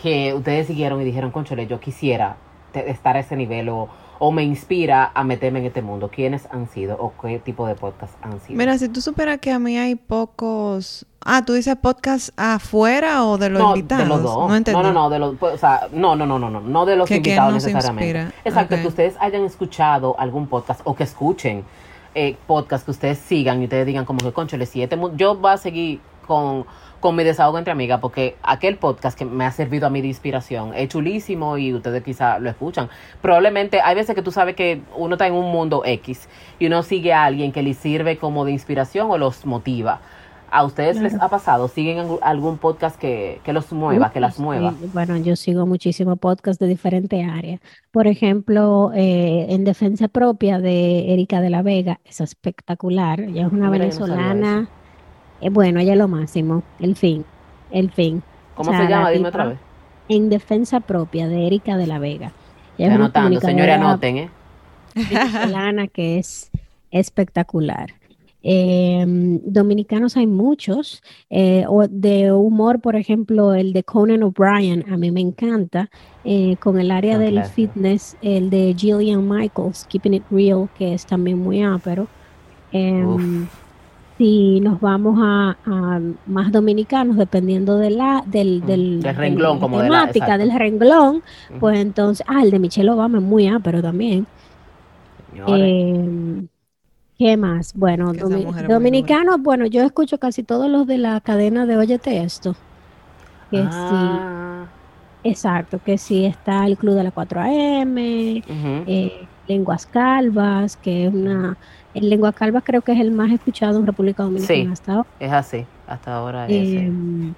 que ustedes siguieron y dijeron, conchole, yo quisiera te- estar a ese nivel o, o me inspira a meterme en este mundo? ¿Quiénes han sido o qué tipo de podcast han sido? Mira, si tú superas que a mí hay pocos... Ah, ¿tú dices podcast afuera o de los no, invitados? de los dos. No entendí. No, no, no, de los, pues, o sea, no, no, no, no, no, no de los Que- invitados nos necesariamente. inspira. Exacto, Ok. que ustedes hayan escuchado algún podcast o que escuchen eh, podcast que ustedes sigan y ustedes digan como que, conchole, si este yo voy a seguir con, con mi desahogo entre amigas porque aquel podcast que me ha servido a mí de inspiración es chulísimo y ustedes quizá lo escuchan. Probablemente hay veces que tú sabes que uno está en un mundo X y uno sigue a alguien que le sirve como de inspiración o los motiva. ¿A ustedes les ha pasado? ¿Siguen algún- podcast que, que los mueva, que las Sí, mueva? Bueno, yo sigo muchísimos podcasts de diferentes áreas. Por ejemplo, eh, en defensa propia de Erika de la Vega, es espectacular. Ella es una Mira, no venezolana. Eh, bueno, ella es lo máximo. El fin, el fin. ¿Cómo O sea, se llama? la Dime otra vez. En defensa propia de Erika de la Vega. Ella anotando, señores, anoten, ¿eh? venezolana que es espectacular. Eh, dominicanos hay muchos, eh, o de humor, por ejemplo, el de Conan O'Brien, a mí me encanta, eh, con el área del fitness, el de Gillian Michaels, Keeping It Real, que es también muy ápero. Si nos vamos a, a más dominicanos, dependiendo de la, del, Mm, del, del renglón, la como de la- temática del renglón, pues entonces, ah, el de Michelle Obama es muy ápero también. Señores, Eh, ¿qué más? Bueno, domi- dominicanos, bueno, yo escucho casi todos los de la cadena de Óyete Esto. Que Ah, sí, exacto, que sí está el Club de la 4AM, ujú. eh, Lenguas Calvas, que es una, el Lenguas Calvas creo que es el más escuchado en República Dominicana Sí. hasta ahora. Es así, hasta ahora es. eh, Em,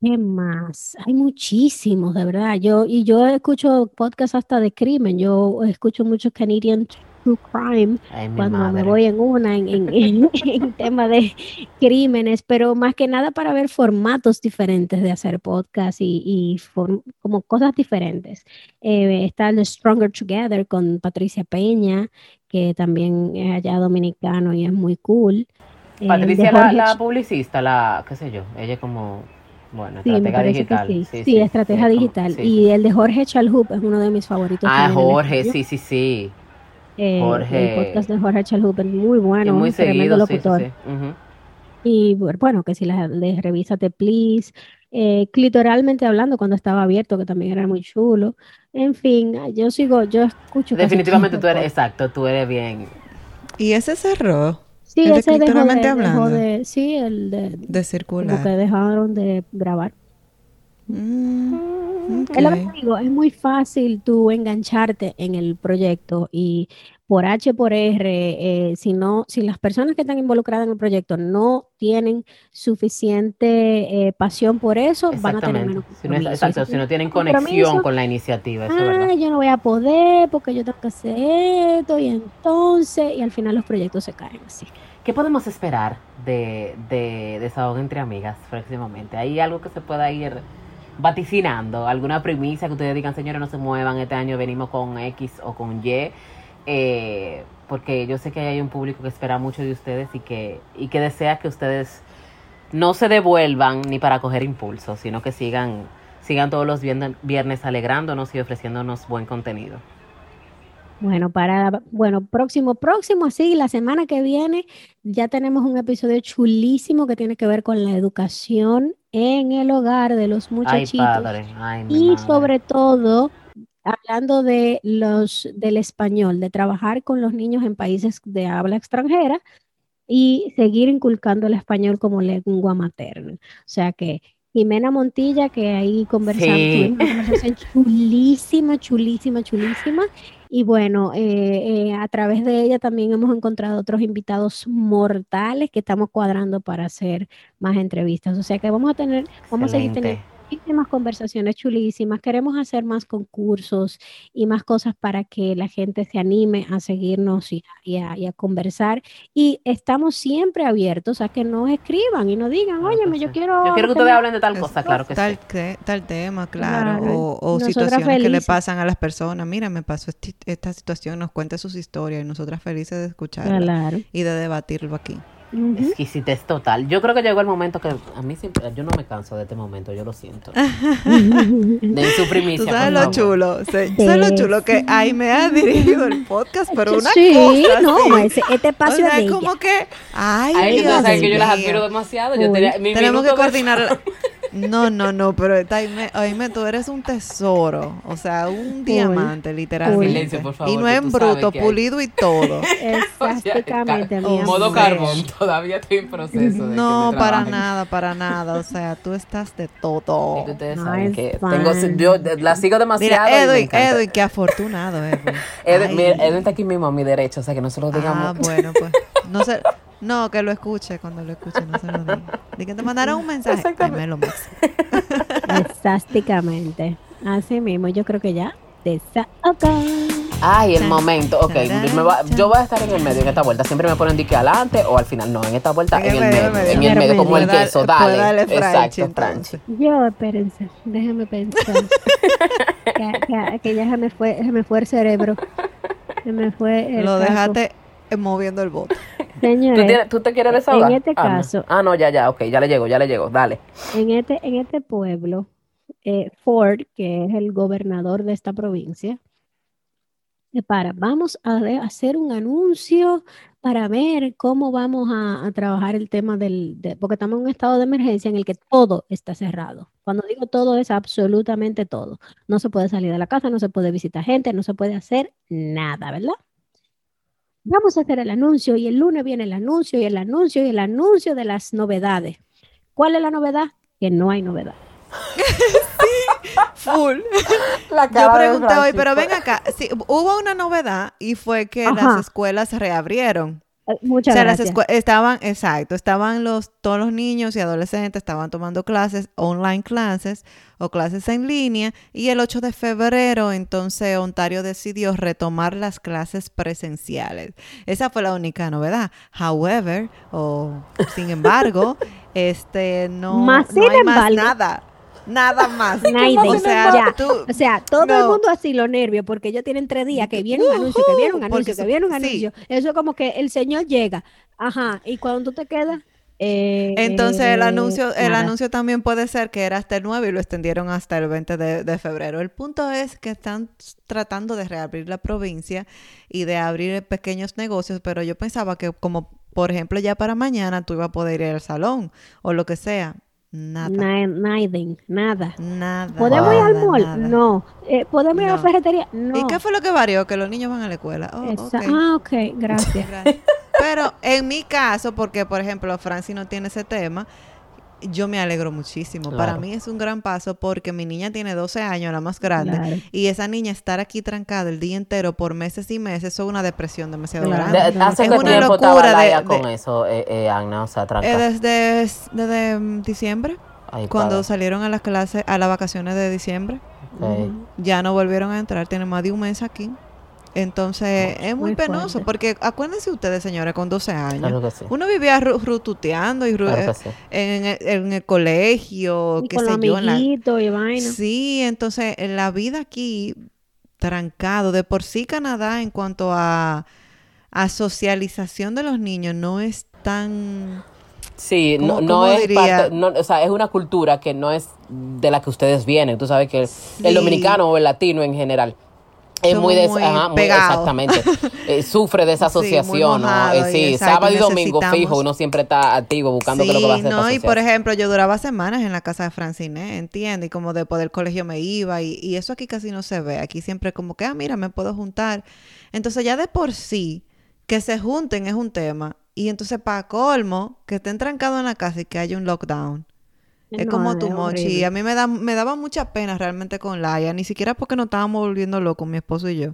¿qué más? Hay muchísimos, de verdad. Yo, y yo escucho podcasts hasta de crimen. Yo escucho mucho Canadian True Crime Ay, cuando me voy en una, en, en, en- en tema de crímenes, pero más que nada para ver formatos diferentes de hacer podcast y, y form- como cosas diferentes. Eh, está el Stronger Together con Patricia Peña, que también es allá dominicano y es muy cool. Eh, Patricia, la, la publicista, la, qué sé yo, ella es como, bueno, Sí, parece digital. sí. Sí, estrategia como- digital. y el de Jorge Chalhoub es uno de mis favoritos Ah, en Jorge, sí, sí, sí. Eh, Jorge. El podcast de Jorge Chalhoub es muy y bueno, muy un tremendo seguido, sí, sí, locutor. sí. Y bu- bueno, que si la de Revísate Please, eh, clitoralmente hablando cuando estaba abierto, que también era muy chulo. En fin, yo sigo, yo escucho Definitivamente tú eres, exacto, tú eres bien. Y ese cerró Sí, el de ese de, dejó hablando. de, sí, el de, de circular. que dejaron de grabar. Mm, Es lo que te digo, es muy fácil tú engancharte en el proyecto y por H por R, eh, si no, si las personas que están involucradas en el proyecto no tienen suficiente eh, pasión por eso, van a tener menos Si no es- exacto, si no tienen conexión con la iniciativa, eso ah, verdad. yo no voy a poder porque yo tengo que hacer esto y entonces, y al final los proyectos se caen así. ¿Qué podemos esperar de, de Desahogo entre Amigas próximamente? ¿Hay algo que se pueda ir vaticinando? ¿Alguna primicia que ustedes digan, señores, no se muevan, este año venimos con X o con Y? Eh, porque yo sé que hay un público que espera mucho de ustedes y que, y que desea que ustedes no se devuelvan ni para coger impulso, sino que sigan, sigan todos los viernes alegrándonos y ofreciéndonos buen contenido. Bueno, para, bueno, próximo, próximo, así, la semana que viene ya tenemos un episodio chulísimo que tiene que ver con la educación en el hogar de los Ay, muchachitos. padre. Ay, mi Y madre. sobre todo, hablando de los del español, de trabajar con los niños en países de habla extranjera y seguir inculcando el español como lengua materna. O sea que Jimena Montilla, que ahí conversamos, Sí. tuvimos una conversación chulísima, chulísima, chulísima. Y bueno, eh, eh, a través de ella también hemos encontrado otros invitados mortales que estamos cuadrando para hacer más entrevistas. O sea que vamos a tener, vamos a seguir teniendo muchísimas conversaciones chulísimas. Queremos hacer más concursos y más cosas para que la gente se anime a seguirnos y a, y a, conversar. Y estamos siempre abiertos a que nos escriban y nos digan, oye, yo quiero... Yo quiero que ustedes hablen de tal cosa, claro que tal, sí. tal tema, claro. O, o situaciones que le pasan a las personas. Mira, me pasó esta situación, nos cuenta sus historias y nosotras felices de escucharla y de debatirlo aquí. Exquisitez total. Yo creo que llegó el momento que a mí siempre, yo no me canso de este momento, yo lo siento. de su primicia. ¿Tú sabes lo chulo? ¿Sabes lo chulo que ahí me ha dirigido el podcast? Pero una sí, cosa. no, este espacio o sea, de como que. Ay, ay Dios que yo las admiro demasiado. Yo tenía, mi Tenemos que coordinar. No, no, no, pero Taime, oíme, tú eres un tesoro, o sea, un diamante, literalmente. Silencio, por favor, y no en bruto, pulido y todo. Exactamente, o modo carbón, todavía estoy en proceso. De no, para nada, para nada, o sea, tú estás de todo. Y ustedes saben que tengo, yo la sigo demasiado. Mira, Edwin, Edwin, qué afortunado, Edwin. Edwin, mira, Edwin está aquí mismo a mi derecho, o sea, que no se lo digamos. Ah, bueno, pues, no sé. No, que lo escuche cuando lo escuche, no se lo diga. De que te mandaron un mensaje. Ay, me lo Exactamente. Así mismo, yo creo que ya. Ay, el momento. Ok, yo voy a estar en el medio en esta vuelta. Siempre me ponen dique adelante o al final. No, en esta vuelta en, el medio. En el medio, como el queso. Dale. Exacto, Franchi. Yo, espérense, déjame pensar. que, ya se me, fue, se me fue el cerebro. Se me fue el Lo dejaste moviendo el voto. Señores, ¿Tú, te quieres desahogar? En este ah, caso. Ah, no, ya, ya, ok, ya le llegó, ya le llegó, dale. En este, en este pueblo, eh, Ford, que es el gobernador de esta provincia, para, vamos a hacer un anuncio para ver cómo vamos a, trabajar el tema del, porque estamos en un estado de emergencia en el que todo está cerrado. Cuando digo todo es absolutamente todo. No se puede salir de la casa, no se puede visitar gente, no se puede hacer nada, ¿verdad? Vamos a hacer el anuncio y el lunes viene el anuncio y el anuncio y el anuncio de las novedades. ¿Cuál es la novedad? Que no hay novedad. sí, full. Yo pregunté hoy, pero ven acá, sí, hubo una novedad y fue que las escuelas se muchas gracias. estaban, exacto, estaban los, todos los niños y adolescentes estaban tomando clases, online clases o clases en línea y el 8 de febrero entonces Ontario decidió retomar las clases presenciales. Esa fue la única novedad. However, o sin embargo, este no, no hay más nada. Nada más. O sea, o sea, todo el mundo así lo nervio porque ellos tienen tres días que viene un anuncio, que viene un anuncio, que viene un anuncio. Eso es como que el señor llega. Ajá. Y cuando tú te quedas. Eh, Entonces el anuncio, el anuncio también puede ser que era hasta el 9 y lo extendieron hasta el 20 de, de, febrero. El punto es que están tratando de reabrir la provincia y de abrir pequeños negocios, pero yo pensaba que como por ejemplo ya para mañana tú ibas a poder ir al salón o lo que sea. Nada. nada. Nada. ¿Podemos ir al mall? No. Eh, ¿Podemos ir a la ferretería? No. ¿Y qué fue lo que varió? Que los niños van a la escuela. Oh, Ah, ok, gracias. Pero en mi caso, porque por ejemplo Franci no tiene ese tema, yo me alegro muchísimo. Para mí es un gran paso porque mi niña tiene 12 años, la más grande, y esa niña estar aquí trancada el día entero por meses y meses, eso es una depresión demasiado grande. ¿Hace es una locura de, con eso, eh, eh, Agna? O sea, eh, desde, desde mm, diciembre, cuando salieron a las clases, a las vacaciones de diciembre. Ya no volvieron a entrar, tienen más de un mes aquí. Entonces, es muy, penoso, porque acuérdense ustedes, señores, con 12 años, uno vivía rututeando y eh, en, el, colegio, qué sé yo. y Sí, entonces, en la vida aquí, trancado, de por sí Canadá en cuanto a, a socialización de los niños no es tan... Sí, no, no es parte, no, o sea, es una cultura que no es de la que ustedes vienen. Tú sabes que el dominicano o el latino en general es muy, exactamente. Eh, sufre de esa asociación, ¿no? Eh, sí, sábado y domingo fijo, uno siempre está activo buscando qué es lo que va a hacer. No, y por ejemplo, yo duraba semanas en la casa de Francine, ¿entiendes? Y como después del colegio me iba y, y eso aquí casi no se ve. Aquí siempre como que, ah, mira, me puedo juntar. Entonces ya de por sí, que se junten es un tema. Y entonces para colmo, que estén trancados en la casa y que haya un lockdown. Es como tu mochi. A mí me, da, me daba mucha pena realmente con Laia, ni siquiera porque nos estábamos volviendo locos, mi esposo y yo.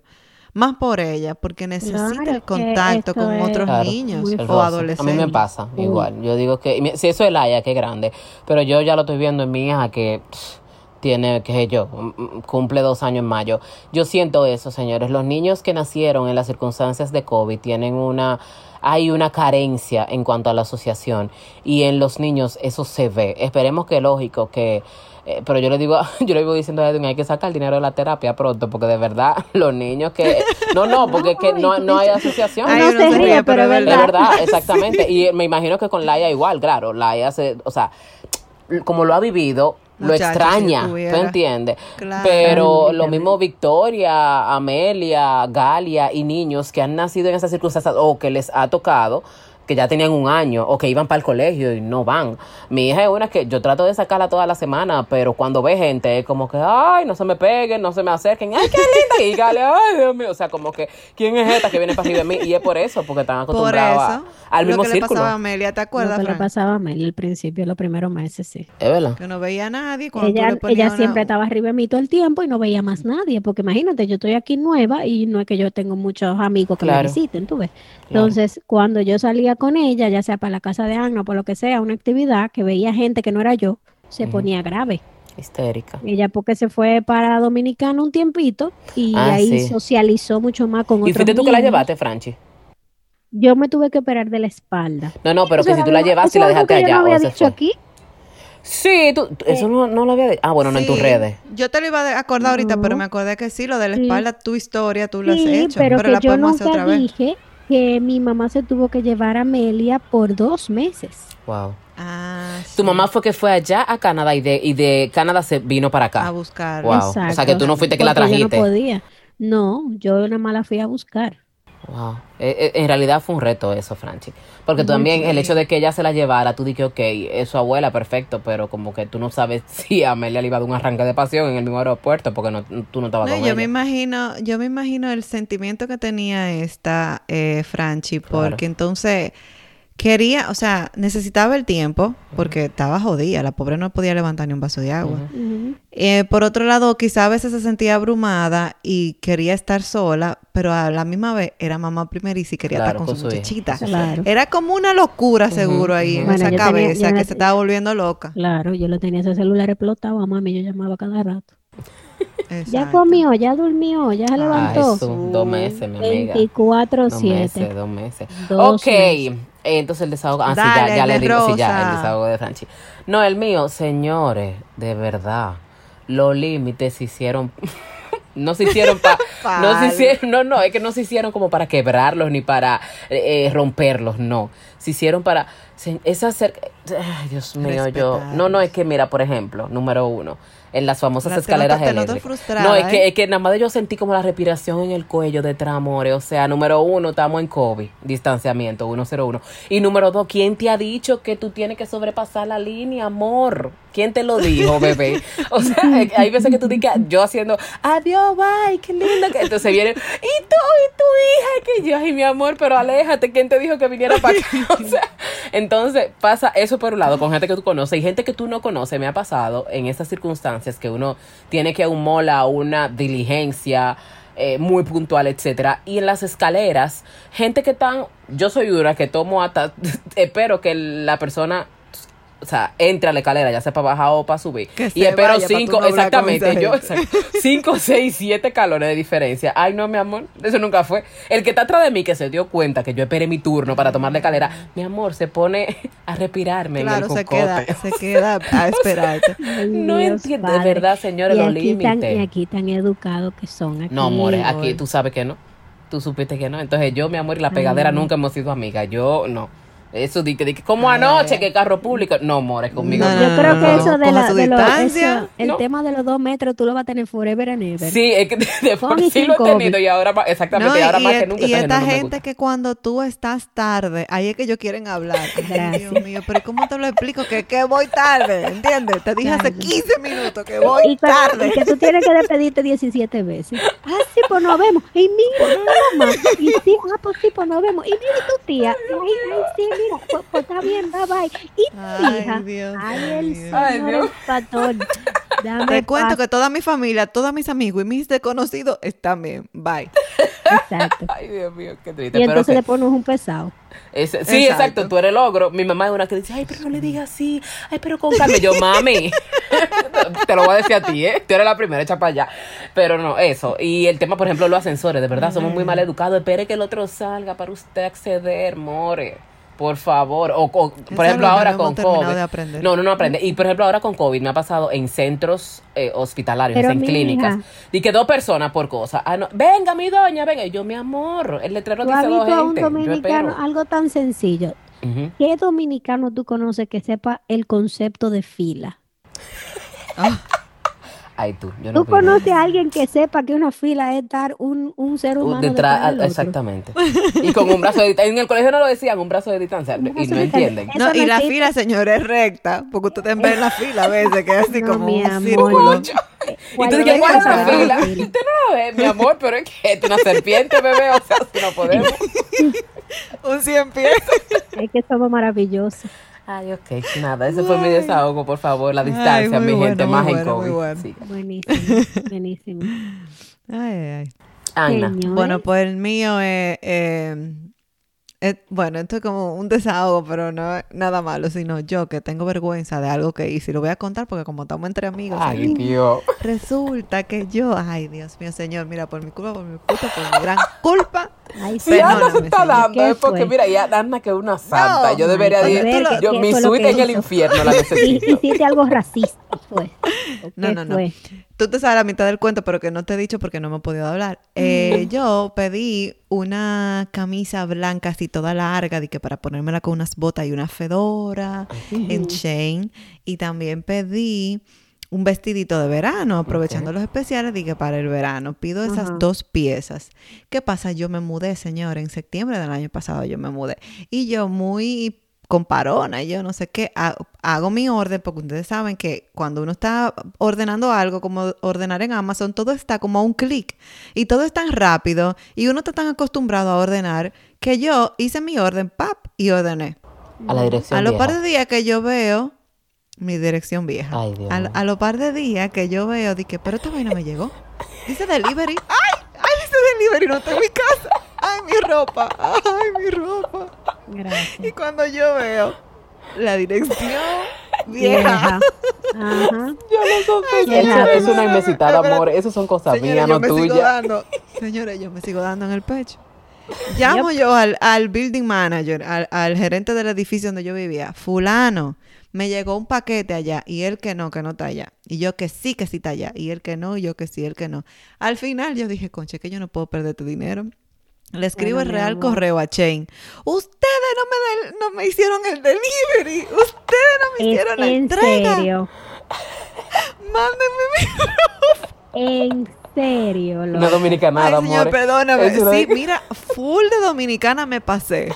Más por ella, porque necesita el contacto con otros niños o adolescentes. A mí me pasa igual. Yo digo que, si eso es Laia, que grande. Pero yo ya lo estoy viendo en mi hija que tiene, qué sé yo, mm, mm, cumple dos años en mayo. Yo siento eso, señores. Los niños que nacieron en las circunstancias de COVID tienen una, hay una carencia en cuanto a la asociación y en los niños eso se ve. Esperemos que lógico que eh, pero yo le digo, yo le digo diciendo a Edwin, hay que sacar el dinero de la terapia pronto, porque de verdad, los niños que... No, no, porque es que no, no hay asociación. no se ríe, pero es verdad. De verdad, exactamente. Y me imagino que con Laia igual, claro, Laia se... O sea, como lo ha vivido, lo extraña, si ¿tú entiendes? Claro. Pero lo mismo Victoria, Amelia, Galia y niños que han nacido en esas circunstancias o que les ha tocado, que ya tenían un año o que iban para el colegio y no van. Mi hija es una que yo trato de sacarla toda la semana, pero cuando ve gente es como que, ay, no se me peguen, no se me acerquen, ay, qué linda. Y Galia, ay, Dios mío, o sea, como que, ¿quién es esta que viene para arriba de mí? Y es por eso, porque están Por acostumbrados a- eso, al lo mismo que le pasaba a Amelia, ¿te Lo acuerdas, que le pasaba a Mel al principio, los primeros meses, sí. Es verdad. Que no veía a nadie cuando tú Ella, le ella una- siempre estaba arriba de mí todo el tiempo y no veía más nadie, porque imagínate, yo estoy aquí nueva y no es que yo tengo muchos amigos que Claro. me visiten, tú ves. Entonces, cuando yo salía con ella, ya sea para la casa de Ana o por lo que sea, una actividad que veía gente que no era yo, se ponía grave. Histérica. Ella porque se fue para Dominicana un tiempito y Ah, ahí sí. socializó mucho más con ¿Y otros fuiste tú que la llevaste, Franchi? Yo me tuve que operar de la espalda. No, no, pero Eso que si tú la llevaste y la dejaste que yo allá. no o había se dicho fue. aquí. Sí, tú, tú- eso no, no lo había dicho. Ah, bueno, no en tus redes. Yo te lo iba a acordar ahorita, pero me acordé que sí, lo de la Sí. espalda, tu historia, tú lo has Sí, hecho. pero, Pero, que la yo podemos hacer nunca otra vez. dije que mi mamá se tuvo que llevar a Amelia por dos meses. Wow. Ah, Tu sí, mamá fue que fue allá a Canadá y de, y de Canadá se vino para a acá. buscar. Wow. O sea, que tú no fuiste que la porque yo trajiste. no podía. No, yo nada más la fui a buscar. Wow. Eh, eh, en realidad fue un reto eso, Franchi. Porque tú también, el hecho de que ella se la llevara, tú dije, ok, es su abuela, perfecto, pero como que tú no sabes si a Amelia le iba a dar un arranque de pasión en el mismo aeropuerto porque no, tú no estabas No, con yo me ella. imagino, yo me imagino el sentimiento que tenía esta eh, Franchi, Claro. porque entonces quería, o sea, necesitaba el tiempo, porque estaba jodida, la pobre no podía levantar ni un vaso de agua. Eh, por otro lado, quizá a veces se sentía abrumada y quería estar sola, pero a la misma vez era mamá primeriza y quería Claro, estar con, con su muchachita. Claro. Era como una locura seguro ahí en Bueno, esa tenía- cabeza que la- se estaba volviendo loca. Claro, yo lo tenía ese celular explotado a mami, yo llamaba cada rato. Ya comió, ya durmió, ya se Ay, levantó. su- dos meses, mi amiga. 24 Dos meses, 7. dos meses. Dos ok, meses. Entonces el desahogo. Ah, sí, ya, ya le digo, sí, ya, Rosa. el desahogo de Franchi. No, el mío, señores, de verdad, los límites se hicieron. no se hicieron para. no se hicieron, no, no, es que no se hicieron como para quebrarlos ni para eh, eh, romperlos, no. Se hicieron para. se- esa cer- Ay, Dios mío, yo. No, no, es que mira, por ejemplo, número uno, en las famosas escaleras te noto eléctricas. no, es que, ¿eh? es que nada más yo sentí como la respiración en el cuello de amores. O sea, número uno, estamos en COVID, distanciamiento, 101. Y número dos, ¿quién te ha dicho que tú tienes que sobrepasar la línea, amor? ¿Quién te lo dijo, bebé? O sea, hay veces que tú dices, yo haciendo, adiós, bye, qué lindo. que Entonces viene, y tú, y tu hija, que yo, ay, mi amor, pero aléjate, ¿quién te dijo que viniera para acá? O sea, entonces pasa eso por un lado con gente que tú conoces y gente que tú no conoces. Me ha pasado en esas circunstancias que uno tiene que un mola, una diligencia eh, muy puntual, etcétera. Y en las escaleras, gente que están, yo soy una que tomo hasta, espero que la persona o sea, entre a la escalera, ya sea para bajar o para subir. Que y se espero cinco, no exactamente, yo, cinco, seis, siete calones de diferencia. Ay, no, mi amor, eso nunca fue. El que está atrás de mí, que se dio cuenta que yo esperé mi turno para tomar la escalera, mi amor, se pone a respirarme Claro, en el se cocote. queda, se queda a esperarte. Ay, No entiendo, de verdad, señores, los aquí tan, y límites. aquí tan educados que son. Aquí, No, amores, aquí tú sabes que no. Tú supiste que no. Entonces yo, mi amor, y la pegadera Ay. nunca hemos sido amigas. Yo no. Eso di que, di que, como Ay. anoche, que carro público. No, amores, conmigo. No, Yo creo no, que no, eso de, la, de lo- distancia. eso- el No. tema de los dos metros tú lo vas a tener forever and ever. Sí, es que de, de por sí lo he tenido y ahora más, exactamente, No, y ahora más y, que et- nunca. y esta gente que cuando tú estás tarde, ahí es que ellos quieren hablar. Ay. Dios mío, pero ¿cómo te lo explico? Que, que voy tarde, ¿entiendes? Te dije hace Claro. 15 minutos que voy y, que, tarde. y que tú tienes que despedirte 17 veces. Ah, sí, pues nos vemos. Y mira, mamá. Y sí, ah, pues sí, pues nos vemos. Y mira tu tía. Ay, ay, sí, mira. Pues, pues está bien, bye bye. Y Ay, hija. Dios Ay, el Ay, Dios. pastor. Dame Te cuento paz. que toda mi familia, todos mis amigos y mis desconocidos están bien. Bye. Exacto. Ay, Dios mío, qué triste. Y entonces le pones un pesado. Sí, exacto. Exacto. tú eres el ogro. Mi mamá es una que dice, ay, pero no le digas así, ay, pero con calma. Yo, mami, te lo voy a decir a ti, ¿eh? Tú eres la primera, echa para allá. Pero no, eso. Y el tema, por ejemplo, los ascensores, de verdad, somos muy mal educados. Espere que el otro salga para usted acceder, more. Por favor. O, o, por ejemplo, ahora no con COVID. de aprender. No, no, no aprende. Y por ejemplo, ahora con COVID me ha pasado en centros eh, hospitalarios, Pero, en clínicas. hija. Y que dos personas por cosa. Ah, no, venga, mi doña, venga. Y yo, mi amor, el letrero Tú has dice visto a un dominicano, algo tan sencillo. ¿Qué dominicano tú conoces que sepa el concepto de fila? Ay, tú. Yo no ¿Tú conoces a alguien que sepa que una fila es dar un, un ser humano detrás, detrás exactamente. Y con un brazo de distancia. En el colegio no lo decían, un brazo de distancia. Y no de entienden. No, y la fila, señores, es recta, porque ustedes ven la fila a veces, que es así No, como mi un amor. círculo. Y ¿Cuál tú es dices, ¿cuál es la fila? fila? Y usted no la ve, mi amor, pero es que es una serpiente, bebé. O sea, si no podemos. Un 100 pies. Es que somos maravillosos. Ay, ok. Nada, ese fue mi desahogo, por favor. La distancia, mi bueno, gente, más en bueno, muy COVID. bueno. Sí. Buenísimo, buenísimo. Ay, ay, ay. Ana. Señores, Bueno, pues el mío es, eh, es- bueno, esto es como un desahogo, pero no es nada malo, sino yo que tengo vergüenza de algo que hice. Y lo voy a contar porque como estamos entre amigos, Ay, Dios. resulta que yo, ay, Dios mío, señor, mira, por mi culpa, por mi culpa, por mi gran culpa. Ay, Si sí. Ana se Perdóname, está señor. dando, ¿Qué es porque fue? mira, ya Ana que es una santa. No, yo debería Ay, ir. ver, Yo, ¿qué- mi suite en el infierno la Y- necesito. Hiciste algo racista, pues. ¿O No, no, no. Tú te sabes la mitad del cuento, pero que no te he dicho porque no me he podido hablar. Eh, yo pedí una camisa blanca así toda larga, de que para ponérmela con unas botas y una fedora en chain. Y también pedí un vestidito de verano, aprovechando los especiales, dije para el verano. Pido esas dos piezas. ¿Qué pasa? Yo me mudé, señor, en septiembre del año pasado yo me mudé. Y yo muy comparona, y yo no sé qué, ha- hago mi orden, porque ustedes saben que cuando uno está ordenando algo, como ordenar en Amazon, todo está como a un clic y todo es tan rápido y uno está tan acostumbrado a ordenar que yo hice mi orden, pap, y ordené. A la dirección. A los par de días que yo veo mi dirección vieja. Ay, Dios a, a los par de días que yo veo, dije, pero esta vaina me llegó. Dice delivery. ¡Ay! ¡Ay, dice delivery! No está en mi casa. ¡Ay, mi ropa! ¡Ay, mi ropa! Gracias. Y cuando yo veo la dirección Vieja. vieja. Ajá. Yo no sospecho. Ay, Eso es una espérate. amor. Eso son cosas mías, yo no me sigo tuyas. dando. Señores, yo me sigo dando en el pecho. Llamo yo al, al building manager, al, al gerente del edificio donde yo vivía. Fulano, me llegó un paquete allá y él que no, que no está allá. Y yo que sí, que sí está allá. Y él que no, y yo que sí, él que no. Al final yo dije, conche, que yo no puedo perder tu dinero. Le escribo Bueno, el real amor. correo a Chain. Ustedes no me, del- no me hicieron el delivery. Ustedes no me hicieron la en entrega. serio. Mándenme mi En serio. Una loco. dominicana, Ay, señor, amor. perdóname. Sí, mira, full de dominicana me pasé.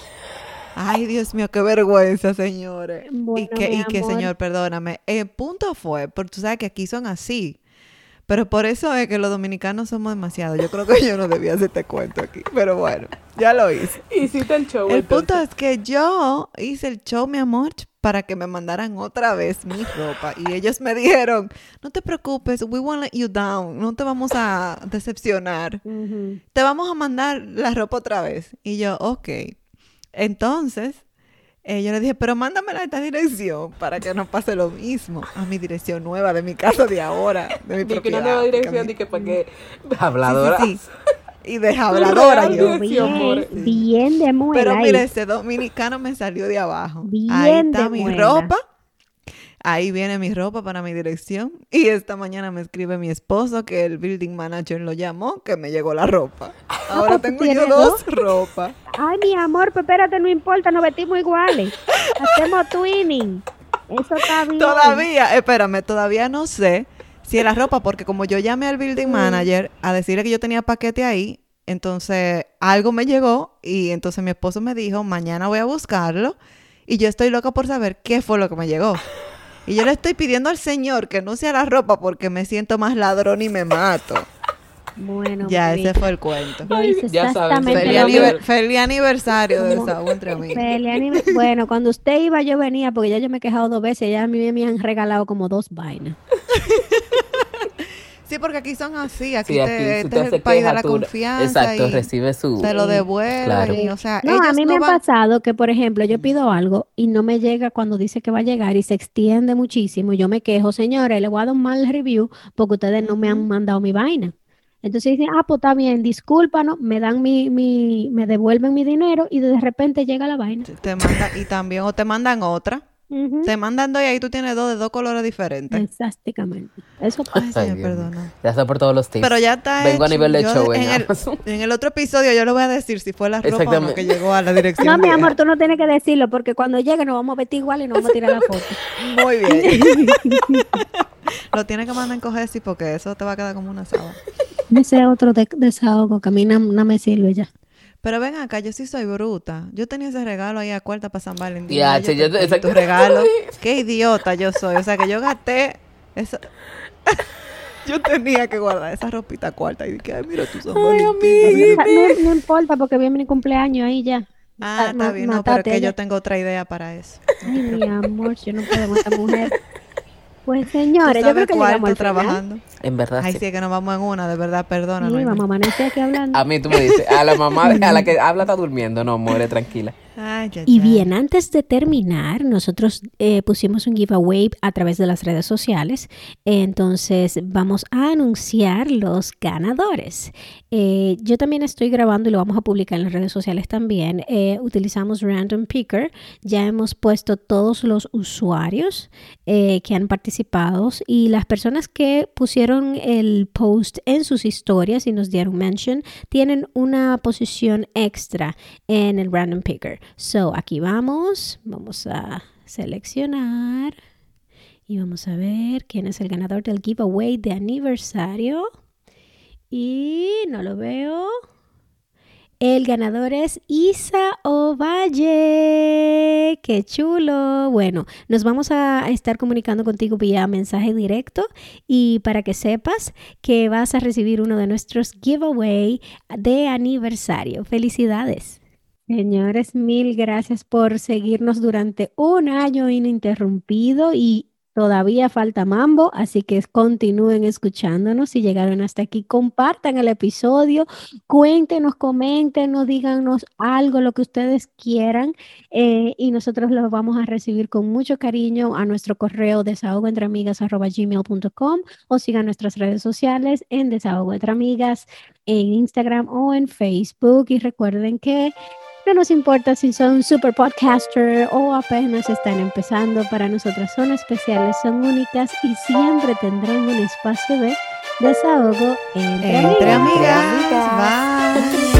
Ay, Dios mío, qué vergüenza, señores. Bueno, y que, y que señor, perdóname. El punto fue, porque tú sabes que aquí son así. Pero por eso es que los dominicanos somos demasiado. Yo creo que yo no debía hacer este cuento aquí. Pero bueno, ya lo hice. Hiciste el show. El punto es que yo hice el show, mi amor, para que me mandaran otra vez mi ropa. Y ellos me dijeron, no te preocupes, we won't let you down. No te vamos a decepcionar te vamos a mandar la ropa otra vez. Y yo, ok. Entonces, eh, yo le dije, pero mándamela a esta dirección para que no pase lo mismo. A mi dirección nueva, de mi casa de ahora, de mi que propiedad. una nueva dirección, mi- di que para que... Sí, Habladora. sí, sí. Y de habladora yo. Bien, bien de muela Pero mire, ese dominicano me salió de abajo. Bien Ahí está de mi buena. ropa. Ahí viene mi ropa para mi dirección. Y esta mañana me escribe mi esposo que el building manager lo llamó, que me llegó la ropa. Ahora tengo yo dos ropas. Ay, mi amor, pues espérate, no importa, nos vestimos iguales. Hacemos twinning. Eso está bien. Todavía, espérame, todavía no sé si es la ropa, porque como yo llamé al building manager a decirle que yo tenía paquete ahí, entonces algo me llegó y entonces mi esposo me dijo, mañana voy a buscarlo y yo estoy loca por saber qué fue lo que me llegó. Y yo le estoy pidiendo al Señor que no sea la ropa porque me siento más ladrón y me mato. Bueno, Ya, ese fue el cuento. hice Ya sabes, exactamente Feliz, aniver- feliz aniversario de Desahogo entre amigos. Bueno, cuando usted iba, yo venía, porque ya yo me he quejado dos veces, ya a mí me han regalado como dos vainas. Sí, porque aquí son así. Aquí, Sí, aquí te, si este usted es se el país de queja, la tú- confianza. Exacto, y recibe su... Te lo devuelven. Claro. y, o sea, No, a mí no me ha pasado que, por ejemplo, yo pido algo y no me llega cuando dice que va a llegar y se extiende muchísimo. y Yo me quejo, señores, le voy a dar un mal review porque ustedes no me han mandado mi vaina. Entonces dicen, ah, pues está bien, discúlpanos, me dan mi, mi, me devuelven mi dinero y de repente llega la vaina. Te manda, y también, o te mandan otra. Te mandan dos y ahí tú tienes dos de dos colores diferentes. Exactamente. Eso Ay, Ay, mío. perdona. Ya está por todos los tips. Pero ya está Vengo a nivel de Yo show en en, el, Amazon. en el otro episodio yo le voy a decir si fue la ropa o no Exactamente. que llegó a la dirección. No, mi amor, tú no tienes que decirlo porque cuando llegue nos vamos a vestir igual y nos vamos a tirar la foto. Muy bien. Lo tienes que mandar en coger sí porque eso te va a quedar como una sábana. Ese otro de- desahogo que a mí no, no me sirve ya. Pero ven acá, yo sí soy bruta. Yo tenía ese regalo ahí a cuarta para San Valentín. Ya, che, yo yo te te- pedí tu exacto. regalo. Qué idiota yo soy. O sea, que yo gasté eso. yo tenía que guardar esa ropita cuarta y dije, ay, mira tu San Valentín. No, no- no importa porque viene mi cumpleaños ahí ya. Ah, Ma- está bien, no, pero que ella. yo tengo otra idea para eso. Ay, mi amor, yo no puedo con esta mujer. Pues ¿Tú señores, yo creo que llegamos final. En verdad, Ay, sí. sí, es que nos vamos en una, de verdad, perdona. Sí, no vamos a amanecer aquí hablando. A mí tú me dices, a la mamá, a la que habla está durmiendo. No, muere tranquila. Ay, ya, Y bien, antes de terminar, nosotros eh, pusimos un giveaway a través de las redes sociales. Entonces vamos a anunciar los ganadores. Eh, yo también estoy grabando y lo vamos a publicar en las redes sociales también. Eh, utilizamos Random Picker. Ya hemos puesto todos los usuarios eh, que han participado y las personas que pusieron el post en sus historias y nos dieron mention tienen una posición extra en el random picker. So, aquí vamos, vamos a seleccionar y vamos a ver quién es el ganador del giveaway de aniversario. Y no lo veo. El ganador es Isa Ovalle. ¡Qué chulo! Bueno, nos vamos a estar comunicando contigo vía mensaje directo y para que sepas que vas a recibir uno de nuestros giveaway de aniversario. ¡Felicidades! Señores, mil gracias por seguirnos durante un año ininterrumpido y todavía falta mambo, así que continúen escuchándonos. Si llegaron hasta aquí, compartan el episodio, cuéntenos, coméntenos, díganos algo, lo que ustedes quieran eh, y nosotros los vamos a recibir con mucho cariño a nuestro correo desahogoentreamigas.gmail.com o sigan nuestras redes sociales en Desahogo Entre Amigas, en Instagram o en Facebook y recuerden que no nos importa si son super podcaster o apenas están empezando, para nosotras son especiales, son únicas y siempre tendrán un espacio de desahogo entre, Entre amigas. amigas. Bye.